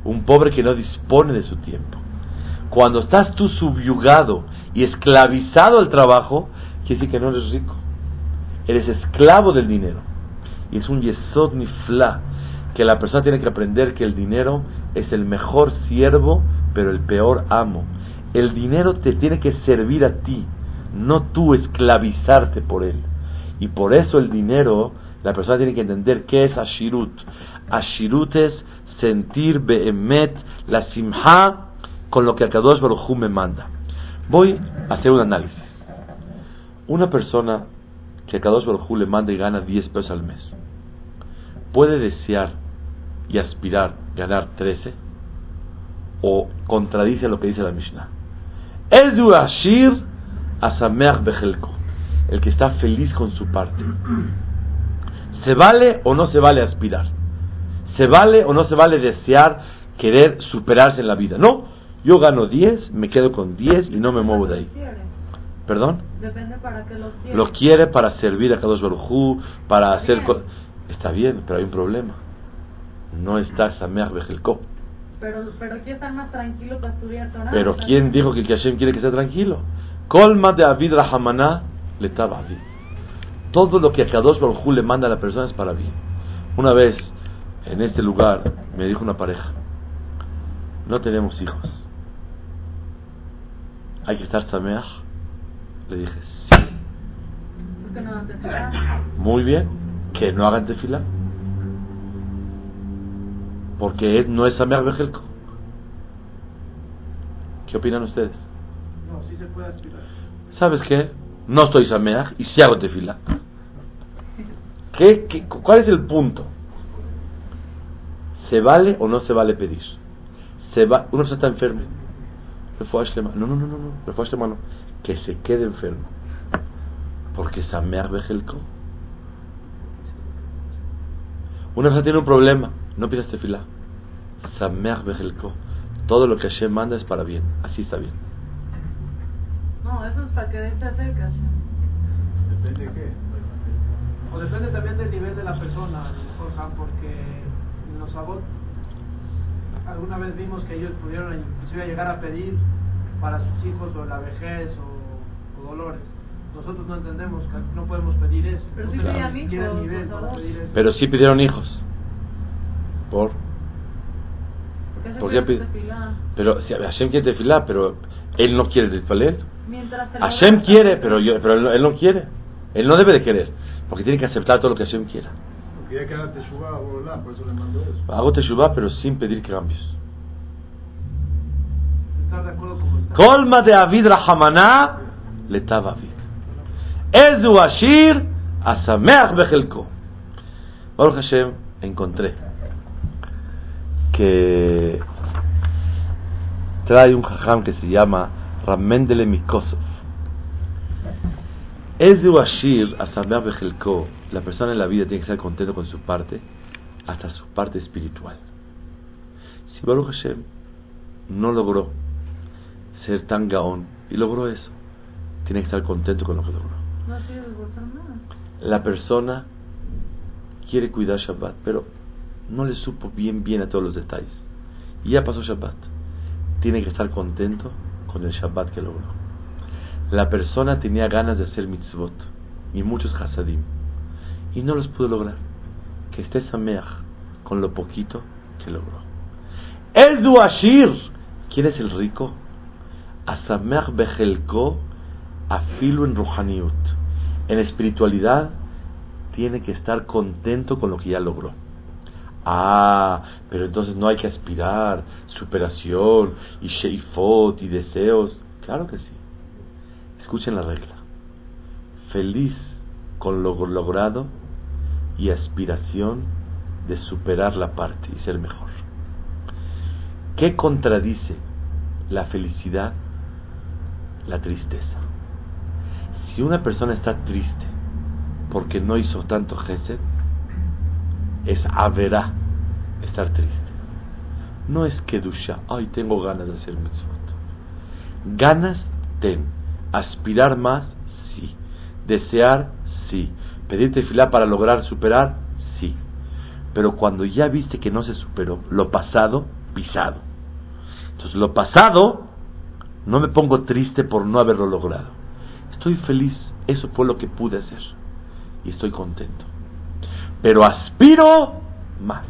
Un pobre que no dispone de su tiempo. Cuando estás tú subyugado y esclavizado al trabajo, quiere decir que no eres rico. Eres esclavo del dinero. Y es un yesod nifla que la persona tiene que aprender que el dinero es el mejor siervo, pero el peor amo. El dinero te tiene que servir a ti, no tú esclavizarte por él. Y por eso el dinero, la persona tiene que entender qué es Ashirut. Ashirut es sentir Behemet, la Simha, con lo que Akadosh Baruj me manda. Voy a hacer un análisis. Una persona que Akadosh Baruj le manda y gana 10 pesos al mes, ¿puede desear y aspirar ganar 13? ¿O contradice lo que dice la Mishnah? Edu Ashir Asameach Bejelko el que está feliz con su parte. ¿Se vale o no se vale aspirar? ¿Se vale o no se vale desear querer superarse en la vida? No, yo gano 10, me quedo con 10 y no me muevo de ahí. ¿Perdón? Depende para qué lo quiere. Lo quiere para servir a Kadosh Baruj para hacer... Está bien, pero hay un problema. No está Sameach Bejelko. Pero, pero quiere estar más tranquilo para estudiar Torah. Pero ¿quién dijo que el Hashem quiere que esté tranquilo? Colma de Avid Rahamana le estaba bien. Todo lo que a Kadosh Baruj le manda a la persona es para bien. Una vez en este lugar me dijo una pareja, no tenemos hijos. ¿Hay que estar sameach? Le dije, sí. ¿Por qué no? Muy bien, que no hagan tefila. Porque no es sameach bejelko. ¿Qué opinan ustedes? No, sí se puede aspirar. ¿Sabes qué? No estoy sameach y si hago tefila. ¿Qué, qué, cuál es el punto? ¿Se vale o no se vale pedir? Se va, uno está enfermo. No, no, no, no, no. no. Que se quede enfermo. Porque sameach bejelko. Una persona tiene un problema. No pidas tefila. Sameach bejelko. Todo lo que Hashem manda es para bien. Así está bien. No, eso es para que de esta cerca. Depende de qué. O depende también del nivel de la persona, a lo mejor, Sam, porque en los sabot alguna vez vimos que ellos pudieron inclusive llegar a pedir para sus hijos o la vejez o, o dolores. Nosotros no entendemos no podemos pedir eso. Pero sí siquiera hijos, nivel para pedir eso. Pero sí pidieron hijos. ¿Por? Porque se ¿Por qué pide. Pero si Hashem quiere tefilá, pero él no quiere despaler. Mientras te lo Hashem quiere, pero, yo, pero él, no- él no quiere. Él no debe de querer, porque tiene que aceptar todo lo que Hashem quiera. Ya que haga teshuva por eso le mando eso. Hago teshuvah, pero sin pedir cambios. Colma de Avid Rahamana le Avid. Ezu Ashir Asameach Bejelko. Baruch Hashem, encontré que trae un jajam que se llama Ramendele Mikosov. Es de Washir, la persona en la vida tiene que estar contento con su parte, hasta su parte espiritual. Si Baruch Hashem no logró ser tan gaón y logró eso, tiene que estar contento con lo que logró. La persona quiere cuidar Shabbat, pero no le supo bien bien a todos los detalles. Y ya pasó Shabbat. Tiene que estar contento con el Shabbat que logró. La persona tenía ganas de hacer mitzvot y muchos hasadim y no los pudo lograr. Que esté sameach con lo poquito que logró. El duashir, ¿quién es el rico? Asameach bejelko afilu en ruhaniut. En espiritualidad tiene que estar contento con lo que ya logró. Ah, pero entonces no hay que aspirar, superación y sheifot y deseos. Claro que sí. Escuchen la regla. Feliz con lo logrado y aspiración de superar la parte y ser mejor. ¿Qué contradice la felicidad? La tristeza. Si una persona está triste porque no hizo tanto gesed, es haberá estar triste. No es que dusha, ay, tengo ganas de hacer mitzvot. Ganas, ten. Aspirar más, sí. Desear, sí. Pedirte fila para lograr superar, sí. Pero cuando ya viste que no se superó, lo pasado, pisado. Entonces, lo pasado, no me pongo triste por no haberlo logrado. Estoy feliz, eso fue lo que pude hacer. Y estoy contento pero aspiro más.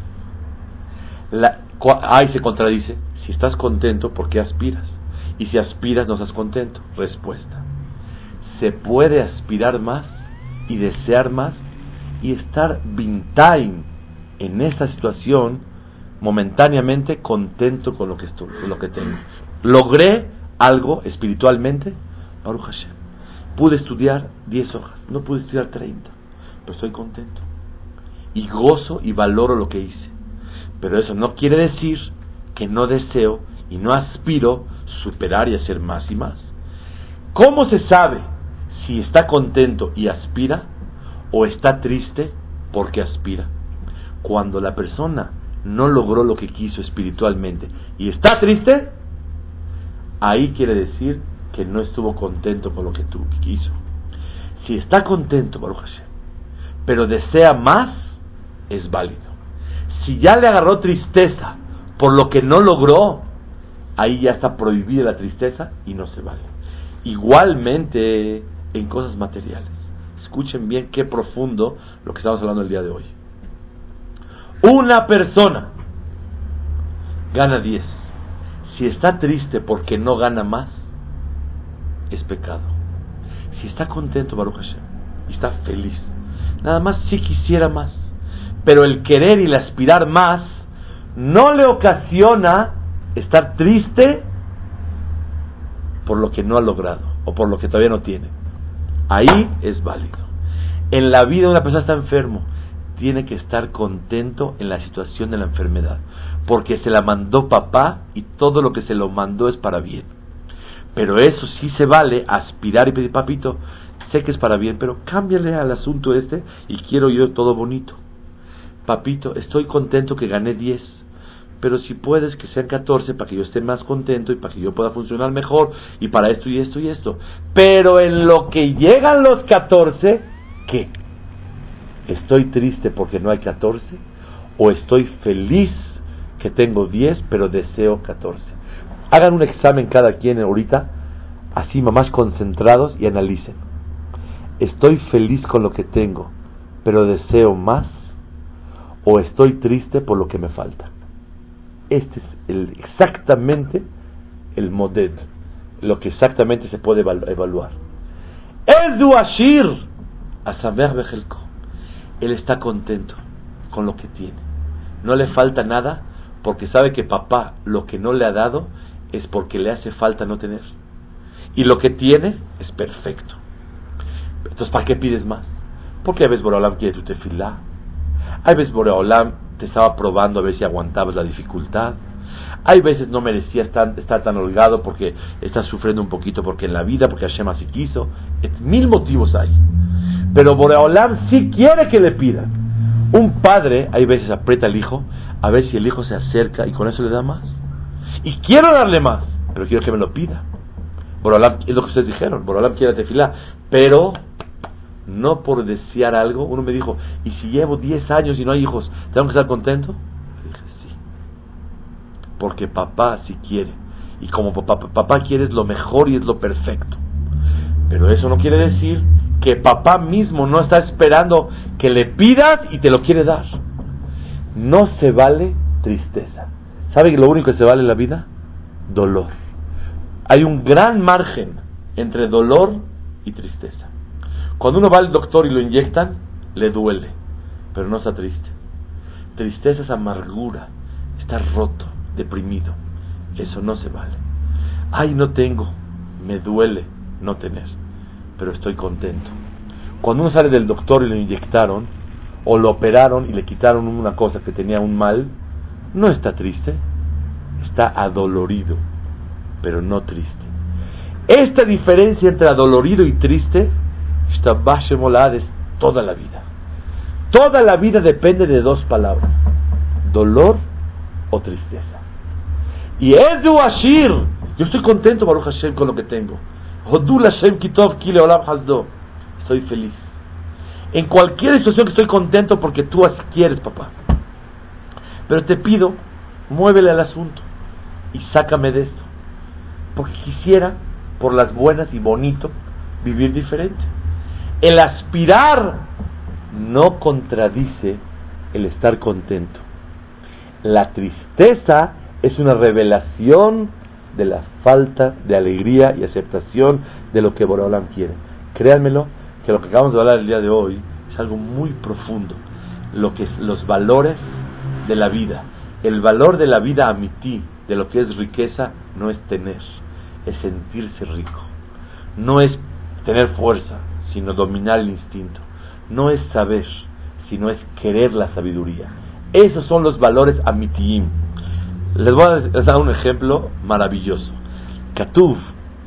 La, ahí se contradice. Si estás contento, ¿por qué aspiras? Y si aspiras, no estás contento. Respuesta. Se puede aspirar más y desear más y estar time en esa situación momentáneamente contento con lo que estoy, con lo que tengo. Logré algo espiritualmente, Baruch Hashem. Pude estudiar 10 hojas, no pude estudiar 30, pero estoy contento y gozo y valoro lo que hice. Pero eso no quiere decir que no deseo y no aspiro superar y hacer más y más. ¿Cómo se sabe si está contento y aspira o está triste porque aspira? Cuando la persona no logró lo que quiso espiritualmente y está triste, ahí quiere decir que no estuvo contento con lo que, que quiso. Si está contento, Baruch Hashem, pero desea más, es válido. Si ya le agarró tristeza por lo que no logró, ahí ya está prohibida la tristeza y no se vale. Igualmente en cosas materiales. Escuchen bien qué profundo lo que estamos hablando el día de hoy. Una persona gana 10. Si está triste porque no gana más, es pecado. Si está contento, Baruch Hashem, y está feliz, nada más si quisiera más, pero el querer y el aspirar más no le ocasiona estar triste por lo que no ha logrado o por lo que todavía no tiene. Ahí es válido. En la vida una persona está enfermo, tiene que estar contento en la situación de la enfermedad, porque se la mandó papá y todo lo que se lo mandó es para bien. Pero eso sí se vale aspirar y pedir, papito, sé que es para bien, pero cámbiale al asunto este y quiero yo todo bonito papito, estoy contento que gané 10, pero si puedes que sean 14 para que yo esté más contento y para que yo pueda funcionar mejor y para esto y esto y esto. Pero en lo que llegan los 14, ¿qué? ¿Estoy triste porque no hay 14? ¿O estoy feliz que tengo 10 pero deseo 14? Hagan un examen cada quien ahorita, así más concentrados y analicen. ¿Estoy feliz con lo que tengo pero deseo más? o estoy triste por lo que me falta. Este es el, exactamente el modelo, lo que exactamente se puede evaluar. El Ashir, él está contento con lo que tiene. No le falta nada porque sabe que papá lo que no le ha dado es porque le hace falta no tener. Y lo que tiene es perfecto. Entonces, ¿para qué pides más? Porque a veces Borolam quiere tu tefilá, hay veces Boreolam te estaba probando a ver si aguantabas la dificultad. Hay veces no merecía estar, estar tan holgado porque está sufriendo un poquito, porque en la vida, porque Hashem así quiso. Mil motivos hay. Pero Boreolam sí quiere que le pida. Un padre, hay veces aprieta al hijo a ver si el hijo se acerca y con eso le da más. Y quiero darle más, pero quiero que me lo pida. Boreolam, es lo que ustedes dijeron, Boreolam quiere tefilar, pero no por desear algo. Uno me dijo, ¿y si llevo 10 años y no hay hijos, tengo que estar contento? dije, sí. Porque papá sí quiere. Y como papá, papá quiere es lo mejor y es lo perfecto. Pero eso no quiere decir que papá mismo no está esperando que le pidas y te lo quiere dar. No se vale tristeza. ¿Sabe que lo único que se vale en la vida? Dolor. Hay un gran margen entre dolor y tristeza. Cuando uno va al doctor y lo inyectan, le duele, pero no está triste. Tristeza es amargura, está roto, deprimido. Eso no se vale. Ay, no tengo, me duele no tener, pero estoy contento. Cuando uno sale del doctor y lo inyectaron, o lo operaron y le quitaron una cosa que tenía un mal, no está triste, está adolorido, pero no triste. Esta diferencia entre adolorido y triste es toda la vida. Toda la vida depende de dos palabras, dolor o tristeza. Y Edu Ashir, yo estoy contento, Baruch Hashem, con lo que tengo. Hashem Kitov Kile Olam Hasdo. Estoy feliz. En cualquier situación que estoy contento porque tú así quieres, papá. Pero te pido, muévele al asunto y sácame de esto. Porque quisiera, por las buenas y bonito, vivir diferente. El aspirar no contradice el estar contento. La tristeza es una revelación de la falta de alegría y aceptación de lo que Borolam quiere. Créanmelo, que lo que acabamos de hablar el día de hoy es algo muy profundo. Lo que es los valores de la vida. El valor de la vida a ti, de lo que es riqueza, no es tener, es sentirse rico. No es tener fuerza, sino dominar el instinto. No es saber, sino es querer la sabiduría. Esos son los valores amitiim. Les voy a dar un ejemplo maravilloso. Katuv,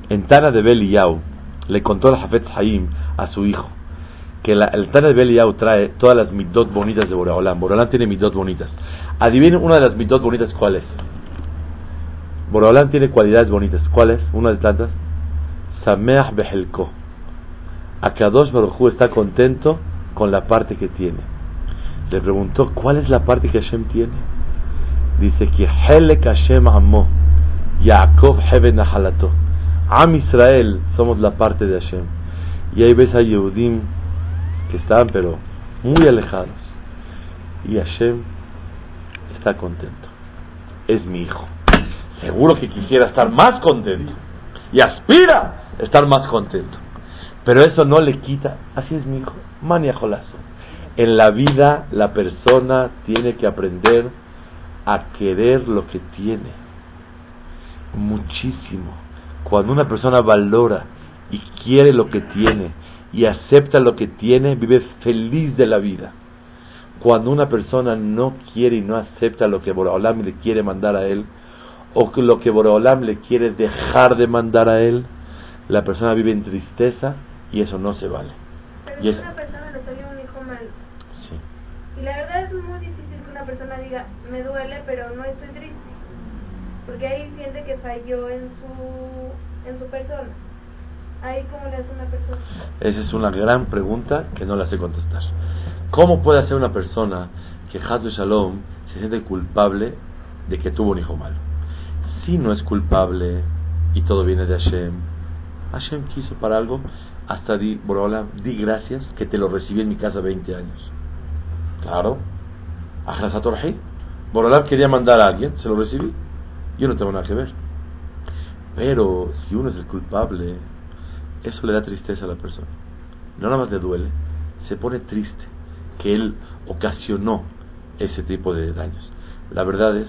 en Tana de Beliyau, le contó al Jafet Haim a su hijo que el Tana de Beliyau trae todas las midot bonitas de Boraholam. Boraholam tiene midot bonitas. Adivinen una de las midot bonitas, ¿cuál es? Boraholam tiene cualidades bonitas. ¿Cuál es? Una de tantas. Sameach Behelko Akadosh Baruj está contento con la parte que tiene. Le preguntó, ¿cuál es la parte que Hashem tiene? Dice que Helek Hashem Amo, Yaakov Heben Nahalato. Am Israel somos la parte de Hashem. Y ahí ves a Yehudim están, pero muy alejados. Y Hashem está contento. Es mi hijo. Seguro que quisiera estar más contento. Y aspira a estar más contento. Pero eso no le quita, así es mi hijo, maniajolazo. En la vida la persona tiene que aprender a querer lo que tiene. Muchísimo. Cuando una persona valora y quiere lo que tiene y acepta lo que tiene, vive feliz de la vida. Cuando una persona no quiere y no acepta lo que Boraholam le quiere mandar a él, o lo que Boraholam le quiere dejar de mandar a él, la persona vive en tristeza y eso no se vale. Pero y si es... una persona le salió un hijo mal, sí. y la verdad es muy difícil que una persona diga, me duele, pero no estoy triste, porque ahí siente que falló en su, en su persona. Ahí cómo le hace una persona. Esa es una gran pregunta que no la sé contestar. ¿Cómo puede hacer una persona que Hadu Shalom se siente culpable de que tuvo un hijo malo? Si no es culpable y todo viene de Hashem, Hashem quiso para algo, hasta di, Borola, di gracias que te lo recibí en mi casa 20 años. Claro. Ajrasatorji. Borolam quería mandar a alguien, se lo recibí. Yo no tengo nada que ver. Pero si uno es el culpable, eso le da tristeza a la persona. No nada más le duele, se pone triste que él ocasionó ese tipo de daños. La verdad es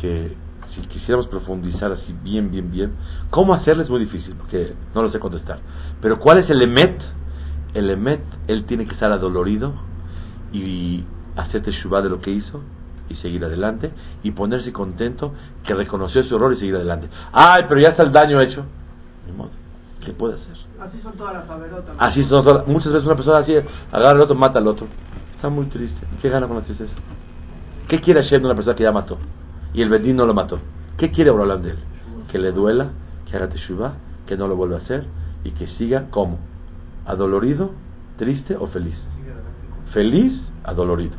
que si quisiéramos profundizar así bien, bien, bien, ¿cómo hacerlo es muy difícil? Porque no lo sé contestar. Pero ¿cuál es el emet? El emet, él tiene que estar adolorido y hacer teshuva de lo que hizo y seguir adelante y ponerse contento que reconoció su error y seguir adelante. Ay, pero ya está el daño hecho. ¿Qué puede hacer? Así son todas las averotas. Así son todas- muchas veces una persona así agarra al otro, mata al otro. Está muy triste. ¿Y ¿Qué gana con la tristeza? ¿Qué quiere Hashem de una persona que ya mató? Y el Bedín no lo mató. ¿Qué quiere hablar de él? Que le duela, que haga teshuva, que no lo vuelva a hacer y que siga como adolorido, triste o feliz. Feliz, adolorido,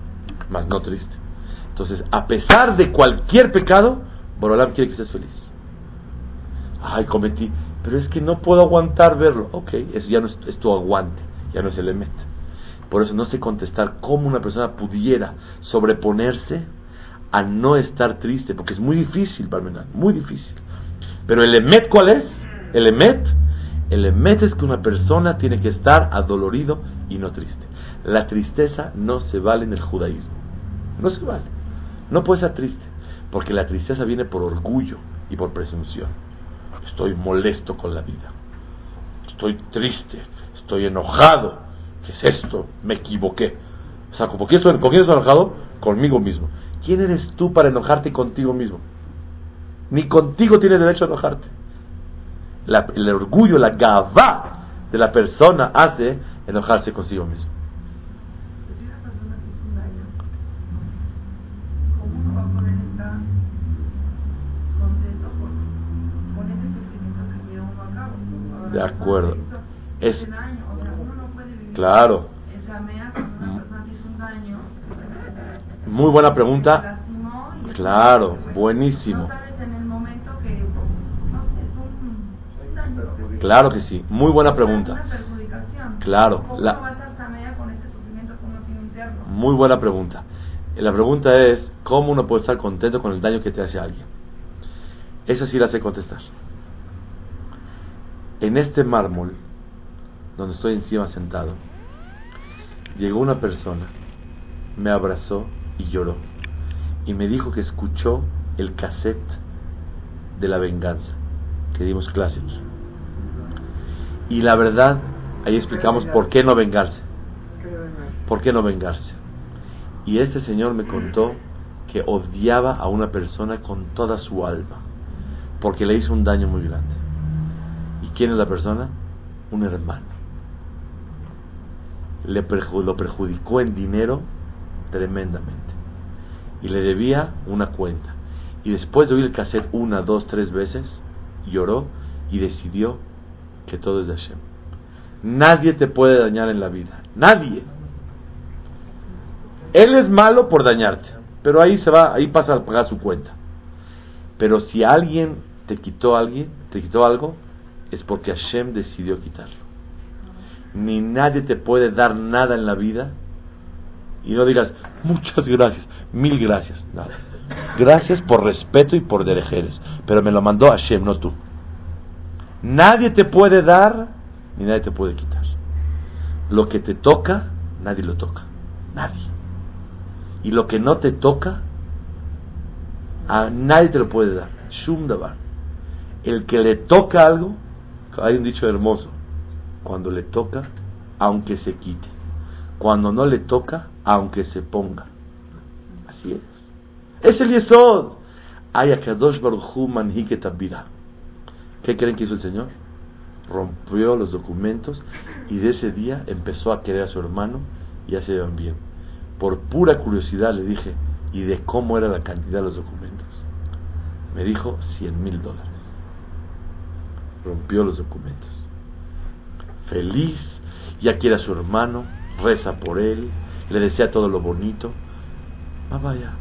más no triste. Entonces, a pesar de cualquier pecado, Borolam quiere que estés feliz. Ay, cometí, pero es que no puedo aguantar verlo. Ok, eso ya no es, tu aguante, ya no es el emet. Por eso no sé contestar cómo una persona pudiera sobreponerse a no estar triste, porque es muy difícil, Parmenan, muy difícil. Pero el emet, ¿cuál es? El el emet es que una persona tiene que estar adolorido y no triste. La tristeza no se vale en el judaísmo. No se vale. No puede ser triste, porque la tristeza viene por orgullo y por presunción. Estoy molesto con la vida. Estoy triste, estoy enojado. ¿Qué es esto? Me equivoqué. O sea, ¿con quién estoy, con enojado? Conmigo mismo. ¿Quién eres tú para enojarte contigo mismo? Ni contigo tienes derecho a enojarte. La- el orgullo, la gavá de la persona hace enojarse consigo mismo. Si una persona que hizo un daño, ¿cómo uno va a poder estar contento con, con ese sufrimiento que lleva uno a cabo? Ahora, De acuerdo. Es, Es- daño, o sea, uno no puede vivir Claro. esa mea cuando una persona que hizo un daño, Muy buena pregunta. Claro, buenísimo. Es. Claro que sí. Muy buena pregunta. Claro, ¿Cómo la-? Muy buena pregunta. La pregunta es, ¿cómo uno puede estar contento con el daño que te hace alguien? Esa sí la sé contestar. En este mármol, donde estoy encima sentado, llegó una persona, me abrazó y lloró. Y me dijo que escuchó el cassette de la venganza, que dimos clases. Y la verdad, ahí explicamos por qué no vengarse. ¿Por qué no vengarse? Y este señor me contó que odiaba a una persona con toda su alma, porque le hizo un daño muy grande. ¿Y quién es la persona? Un hermano. Le lo perjudicó en dinero tremendamente. Y le debía una cuenta. Y después de oír el una, dos, tres veces, lloró y decidió que todo es de Hashem. Nadie te puede dañar en la vida. Nadie. Él es malo por dañarte, pero ahí se va, ahí pasa a pagar su cuenta. Pero si alguien te quitó alguien, te quitó algo, es porque Hashem decidió quitarlo. Ni nadie te puede dar nada en la vida y no digas muchas gracias, mil gracias. Gracias por respeto y por derejeres, pero me lo mandó Hashem, no tú. Nadie te puede dar ni nadie te puede quitar. Lo que te toca, nadie lo toca. Nadie. Y lo que no te toca, a nadie te lo puede dar. Shum davar. El que le toca algo, hay un dicho hermoso. Cuando le toca, aunque se quite. Cuando no le toca, aunque se ponga. Así es. Es el Yesod. Ay, Akadosh Baruch Hu manhike tabira. ¿Qué creen que hizo el Señor? Rompió los documentos y de ese día empezó a querer a su hermano y ya se llevan bien. Por pura curiosidad le dije, ¿y de cómo era la cantidad de los documentos? Me dijo 100 mil dólares. Rompió los documentos. Feliz, ya quiere a su hermano, reza por él, le desea todo lo bonito. Ah, vaya,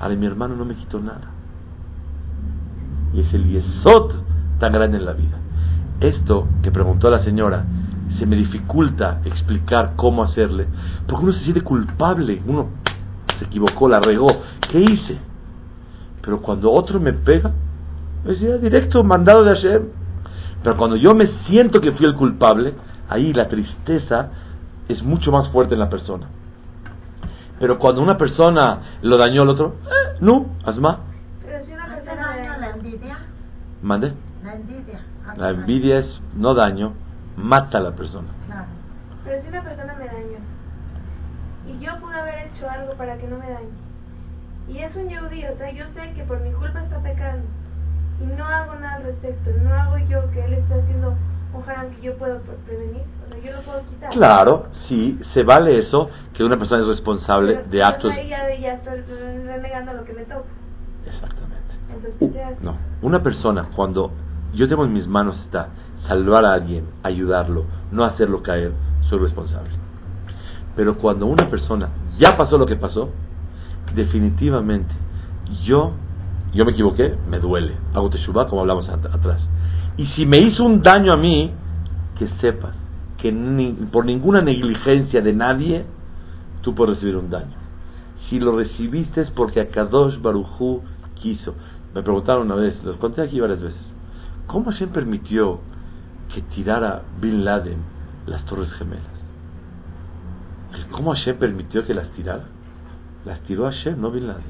a mi hermano no me quitó nada. Y es el yesod tan grande en la vida. Esto que preguntó la señora, se me dificulta explicar cómo hacerle, porque uno se siente culpable, uno se equivocó, la regó, ¿qué hice? Pero cuando otro me pega, es ya directo mandado de Hashem. Pero cuando yo me siento que fui el culpable, ahí la tristeza es mucho más fuerte en la persona. Pero cuando una persona lo dañó al otro, eh, no, asma, Pero si una ¿Hace persona daño me la envidia? mande. La envidia. La envidia es no daño, mata a la persona. Claro. Pero si una persona me dañó y yo pude haber hecho algo para que no me dañe Y es un yehudí, o sea, yo sé que por mi culpa está pecando. Y no hago nada al respecto. No hago yo que él esté haciendo haram que yo puedo prevenir. O sea, yo lo puedo quitar. Claro, sí, se vale eso, que una persona es responsable Pero- de pero actos... Ahí ya, ya estoy renegando lo que me toca. Exactamente. Entonces, ¿qué se hace? No, una persona cuando yo tengo en mis manos está salvar a alguien, ayudarlo, no hacerlo caer, soy responsable. Pero cuando una persona ya pasó lo que pasó, definitivamente yo yo me equivoqué, me duele. Hago teshuva como hablamos at- atrás. Y si me hizo un daño a mí, que sepas que por ninguna negligencia de nadie tú puedes recibir un daño. Si lo recibiste es porque Akadosh Barujú quiso. Me preguntaron una vez, los conté aquí varias veces, ¿cómo Hashem permitió que tirara Bin Laden las Torres Gemelas? ¿Cómo Hashem permitió que las tirara? Las tiró Hashem, no Bin Laden.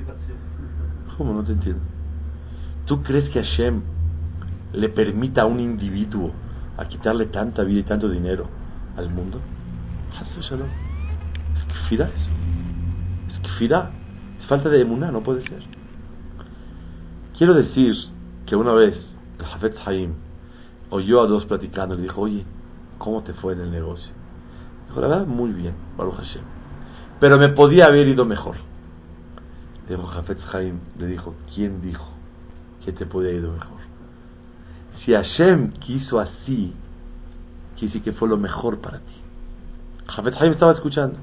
¿Cómo? No te entiendo. ¿Tú crees que Hashem le permita a un individuo a quitarle tanta vida y tanto dinero al mundo? Es kefirá eso. Es kefirá. Es falta de emuná, no puede ser. Quiero decir que una vez el Hafez Haim oyó a dos platicando y le dijo, oye, ¿cómo te fue en el negocio? Dijo, la verdad, muy bien, Baruch Hashem. Pero me podía haber ido mejor. Dijo Hafez Haim, le dijo, ¿quién dijo que te podía ido mejor? Si Hashem quiso así, decir que fue lo mejor para ti. Hafez Haim estaba escuchando.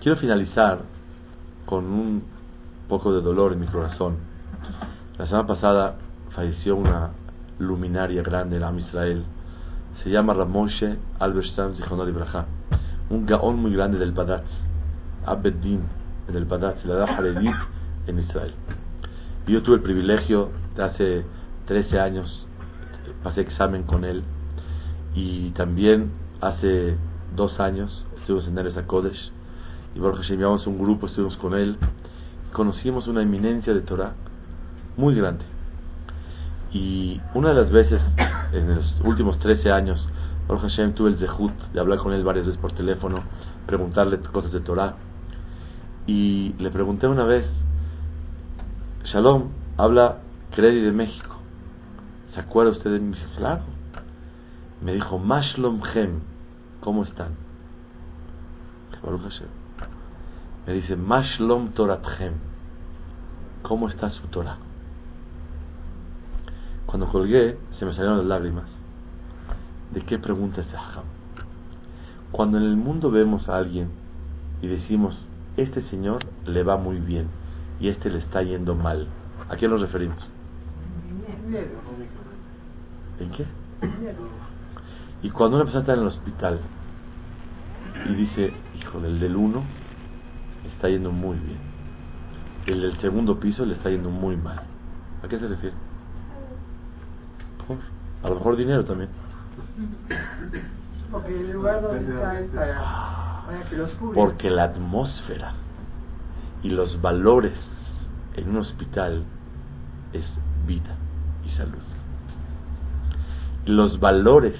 Quiero finalizar con un poco de dolor en mi corazón. La semana pasada falleció una luminaria grande en Am Israel. Se llama Ramoshe Alberstam Zichrono Libraja. Un gaón muy grande del Badatz. Abeddin, en el edad Haredit en Israel. Y yo tuve el privilegio de hace 13 años, pasé examen con él. Y también hace dos años estuvimos en Eres Kodesh. Y Baruch Hashem, llevamos un grupo, estuvimos con él. Conocimos una eminencia de Torah muy grande. Y una de las veces, en los últimos 13 años, Baruch Hashem tuve el zehut de hablar con él varias veces por teléfono, preguntarle cosas de Torah. Y le pregunté una vez, Shalom, habla Credi de México. ¿Se acuerda usted de? Dije, Claro. Me dijo, Mashlom Hem, ¿cómo están? Me dice, Mashlom Torathem, ¿cómo está su Torah? Cuando colgué, se me salieron las lágrimas. ¿De qué pregunta hajam? Cuando en el mundo vemos a alguien y decimos, este señor le va muy bien y este le está yendo mal, ¿a qué nos referimos? ¿En qué? Y cuando una persona está en el hospital y dice, híjole, el del uno está yendo muy bien, el del segundo piso le está yendo muy mal, ¿a qué se refiere? A lo mejor dinero también. Porque el lugar donde está es Porque la atmósfera y los valores en un hospital es vida y salud. Los valores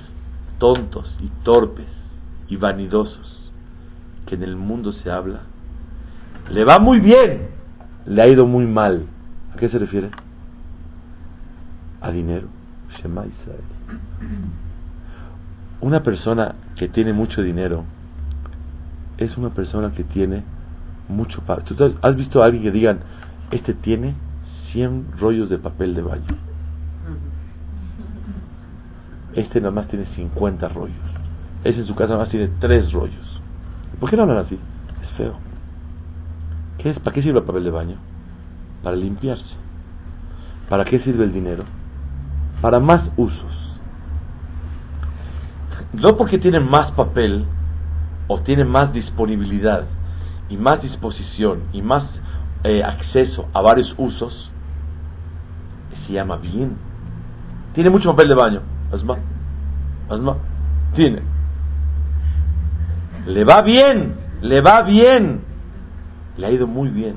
tontos y torpes y vanidosos que en el mundo se habla, le va muy bien, le ha ido muy mal. ¿A qué se refiere? A dinero. Shema Israel. Una persona que tiene mucho dinero es una persona que tiene mucho pa- ¿Tú has visto a alguien que digan, este tiene 100 rollos de papel de baño? Este nada más tiene 50 rollos. Ese en su casa nada más tiene 3 rollos. ¿Por qué no hablan así? Es feo. ¿Qué es? ¿Para qué sirve el papel de baño? Para limpiarse. ¿Para qué sirve el dinero? Para más usos. No porque tiene más papel o tiene más disponibilidad y más disposición y más eh, acceso a varios usos, se llama bien. Tiene mucho papel de baño. Asma. Asma. Tiene. Le va bien. Le va bien. Le ha ido muy bien.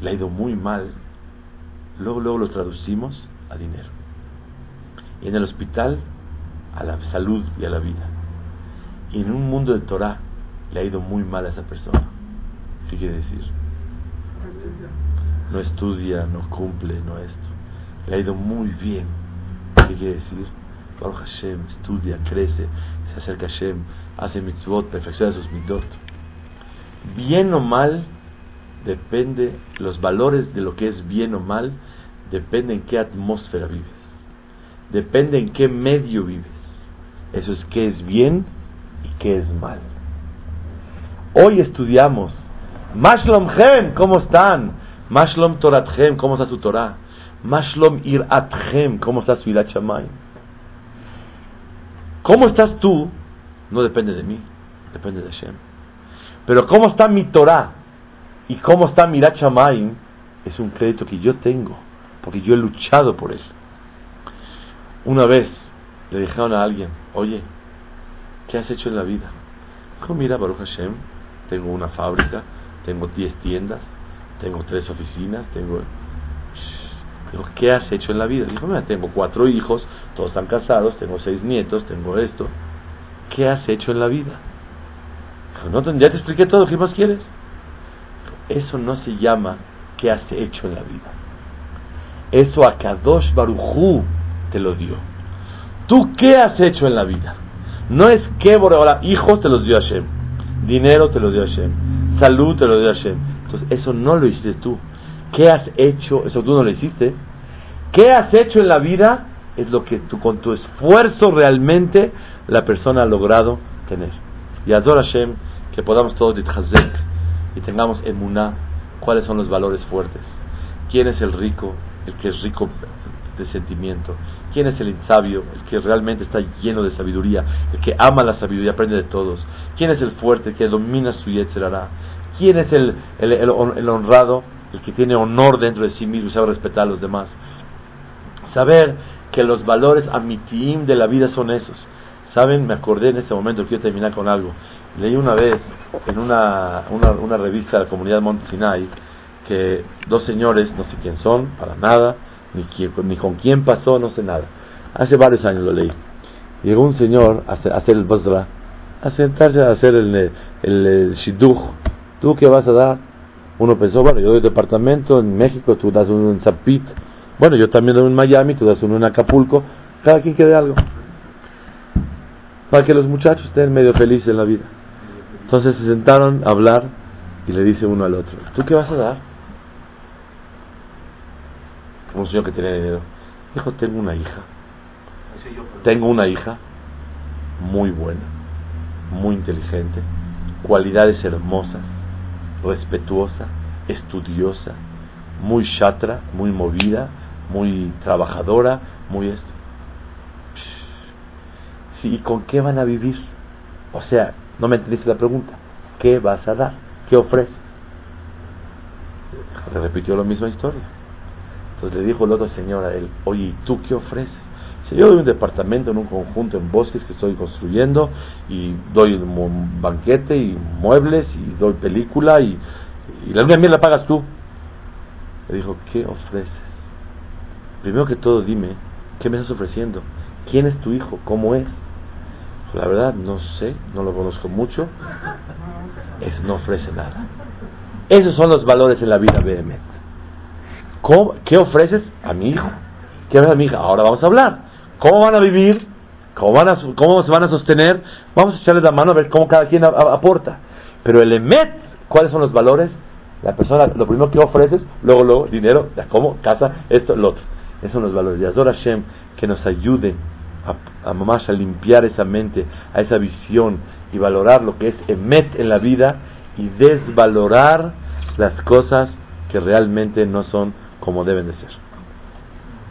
Le ha ido muy mal. Luego, luego lo traducimos a dinero. Y en el hospital, a la salud y a la vida. Y en un mundo de Torah, le ha ido muy mal a esa persona. ¿Qué quiere decir? no estudia, no cumple, no esto. Le ha ido muy bien. ¿Qué quiere decir? Baruch Hashem, estudia, crece, se acerca a Hashem, hace mitzvot, perfecciona sus mitzvot. Bien o mal, depende, los valores de lo que es bien o mal, depende en qué atmósfera vives. Depende en qué medio vives. Eso es qué es bien y qué es mal. Hoy estudiamos Mashlom Hem, ¿cómo están? Mashlom Torathem, ¿cómo está su Torah? Mashlom Irathem, ¿cómo está su Irat ¿Cómo estás tú? No depende de mí, depende de Hashem. Pero cómo está mi Torah y cómo está mi es un crédito que yo tengo, porque yo he luchado por eso. Una vez le dijeron a alguien, oye, ¿qué has hecho en la vida? Dijo, mira, Baruch Hashem, tengo una fábrica, tengo 10 tiendas, tengo tres oficinas, tengo... Dijo, ¿qué has hecho en la vida? Dijo, mira, tengo cuatro hijos, todos están casados, tengo seis nietos, tengo esto. ¿Qué has hecho en la vida? Dijo, no, ya te expliqué todo, ¿qué más quieres? Eso no se llama ¿qué has hecho en la vida? Eso a Kadosh Barujú te lo dio. ¿Tú qué has hecho en la vida? No es que, ahora, hijos te los dio Hashem, dinero te lo dio Hashem, salud te lo dio Hashem. Entonces, eso no lo hiciste tú. ¿Qué has hecho? Eso tú no lo hiciste. ¿Qué has hecho en la vida? Es lo que tú, con tu esfuerzo realmente la persona ha logrado tener. Y adora Hashem que podamos todos y tengamos emuná cuáles son los valores fuertes. ¿Quién es el rico? El que es rico de sentimiento. ¿Quién es el insabio? El que realmente está lleno de sabiduría, el que ama la sabiduría, aprende de todos. ¿Quién es el fuerte, el que domina su yetzerara? ¿Quién es el, el, honrado, el que tiene honor dentro de sí mismo y sabe respetar a los demás? Saber que los valores amitiim de la vida son esos. ¿Saben? Me acordé en este momento, quiero terminar con algo. Leí una vez en una, una, una revista de la comunidad Monte Sinai que dos señores, no sé quién son, para nada, ni, ni con quién pasó, no sé nada. Hace varios años lo leí. Llegó un señor a hacer, el basra, a sentarse a hacer el, el, el shidduch. ¿Tú qué vas a dar? Uno pensó, bueno, yo doy departamento en México, tú das uno en Zapit. Bueno, yo también doy en Miami, tú das uno en Acapulco. Cada quien quiere algo. Para que los muchachos estén medio felices en la vida. Entonces se sentaron a hablar y le dice uno al otro, ¿tú qué vas a dar? Un señor que tiene dinero. Dijo, tengo una hija. Tengo una hija muy buena, muy inteligente, cualidades hermosas, respetuosa, estudiosa, muy chatra, muy movida, muy trabajadora, muy esto. ¿Y con qué van a vivir? O sea, no me entendiste la pregunta. ¿Qué vas a dar? ¿Qué ofreces? Repitió la misma historia. Entonces le dijo el otro señor a él, oye, ¿y tú qué ofreces? Si yo doy un departamento en un conjunto en bosques que estoy construyendo y doy un banquete y muebles y doy película y, la luna mía la pagas tú. Le dijo, ¿qué ofreces? Primero que todo dime, ¿qué me estás ofreciendo? ¿Quién es tu hijo? ¿Cómo es? La verdad no sé, no lo conozco mucho. Es, no ofrece nada. Esos son los valores en la vida ¿Qué ofreces a mi hijo? ¿Qué ofreces a mi hija? Ahora vamos a hablar. ¿Cómo van a vivir? ¿Cómo, van a, ¿Cómo se van a sostener? Vamos a echarles la mano a ver cómo cada quien aporta. Pero el EMET, ¿cuáles son los valores? La persona, lo primero que ofreces, luego, luego, dinero, cómo, casa, esto, lo otro. Esos son los valores. Y Azor Hashem, que nos ayude a, a a limpiar esa mente, a esa visión y valorar lo que es emet en la vida y desvalorar las cosas que realmente no son como deben de ser.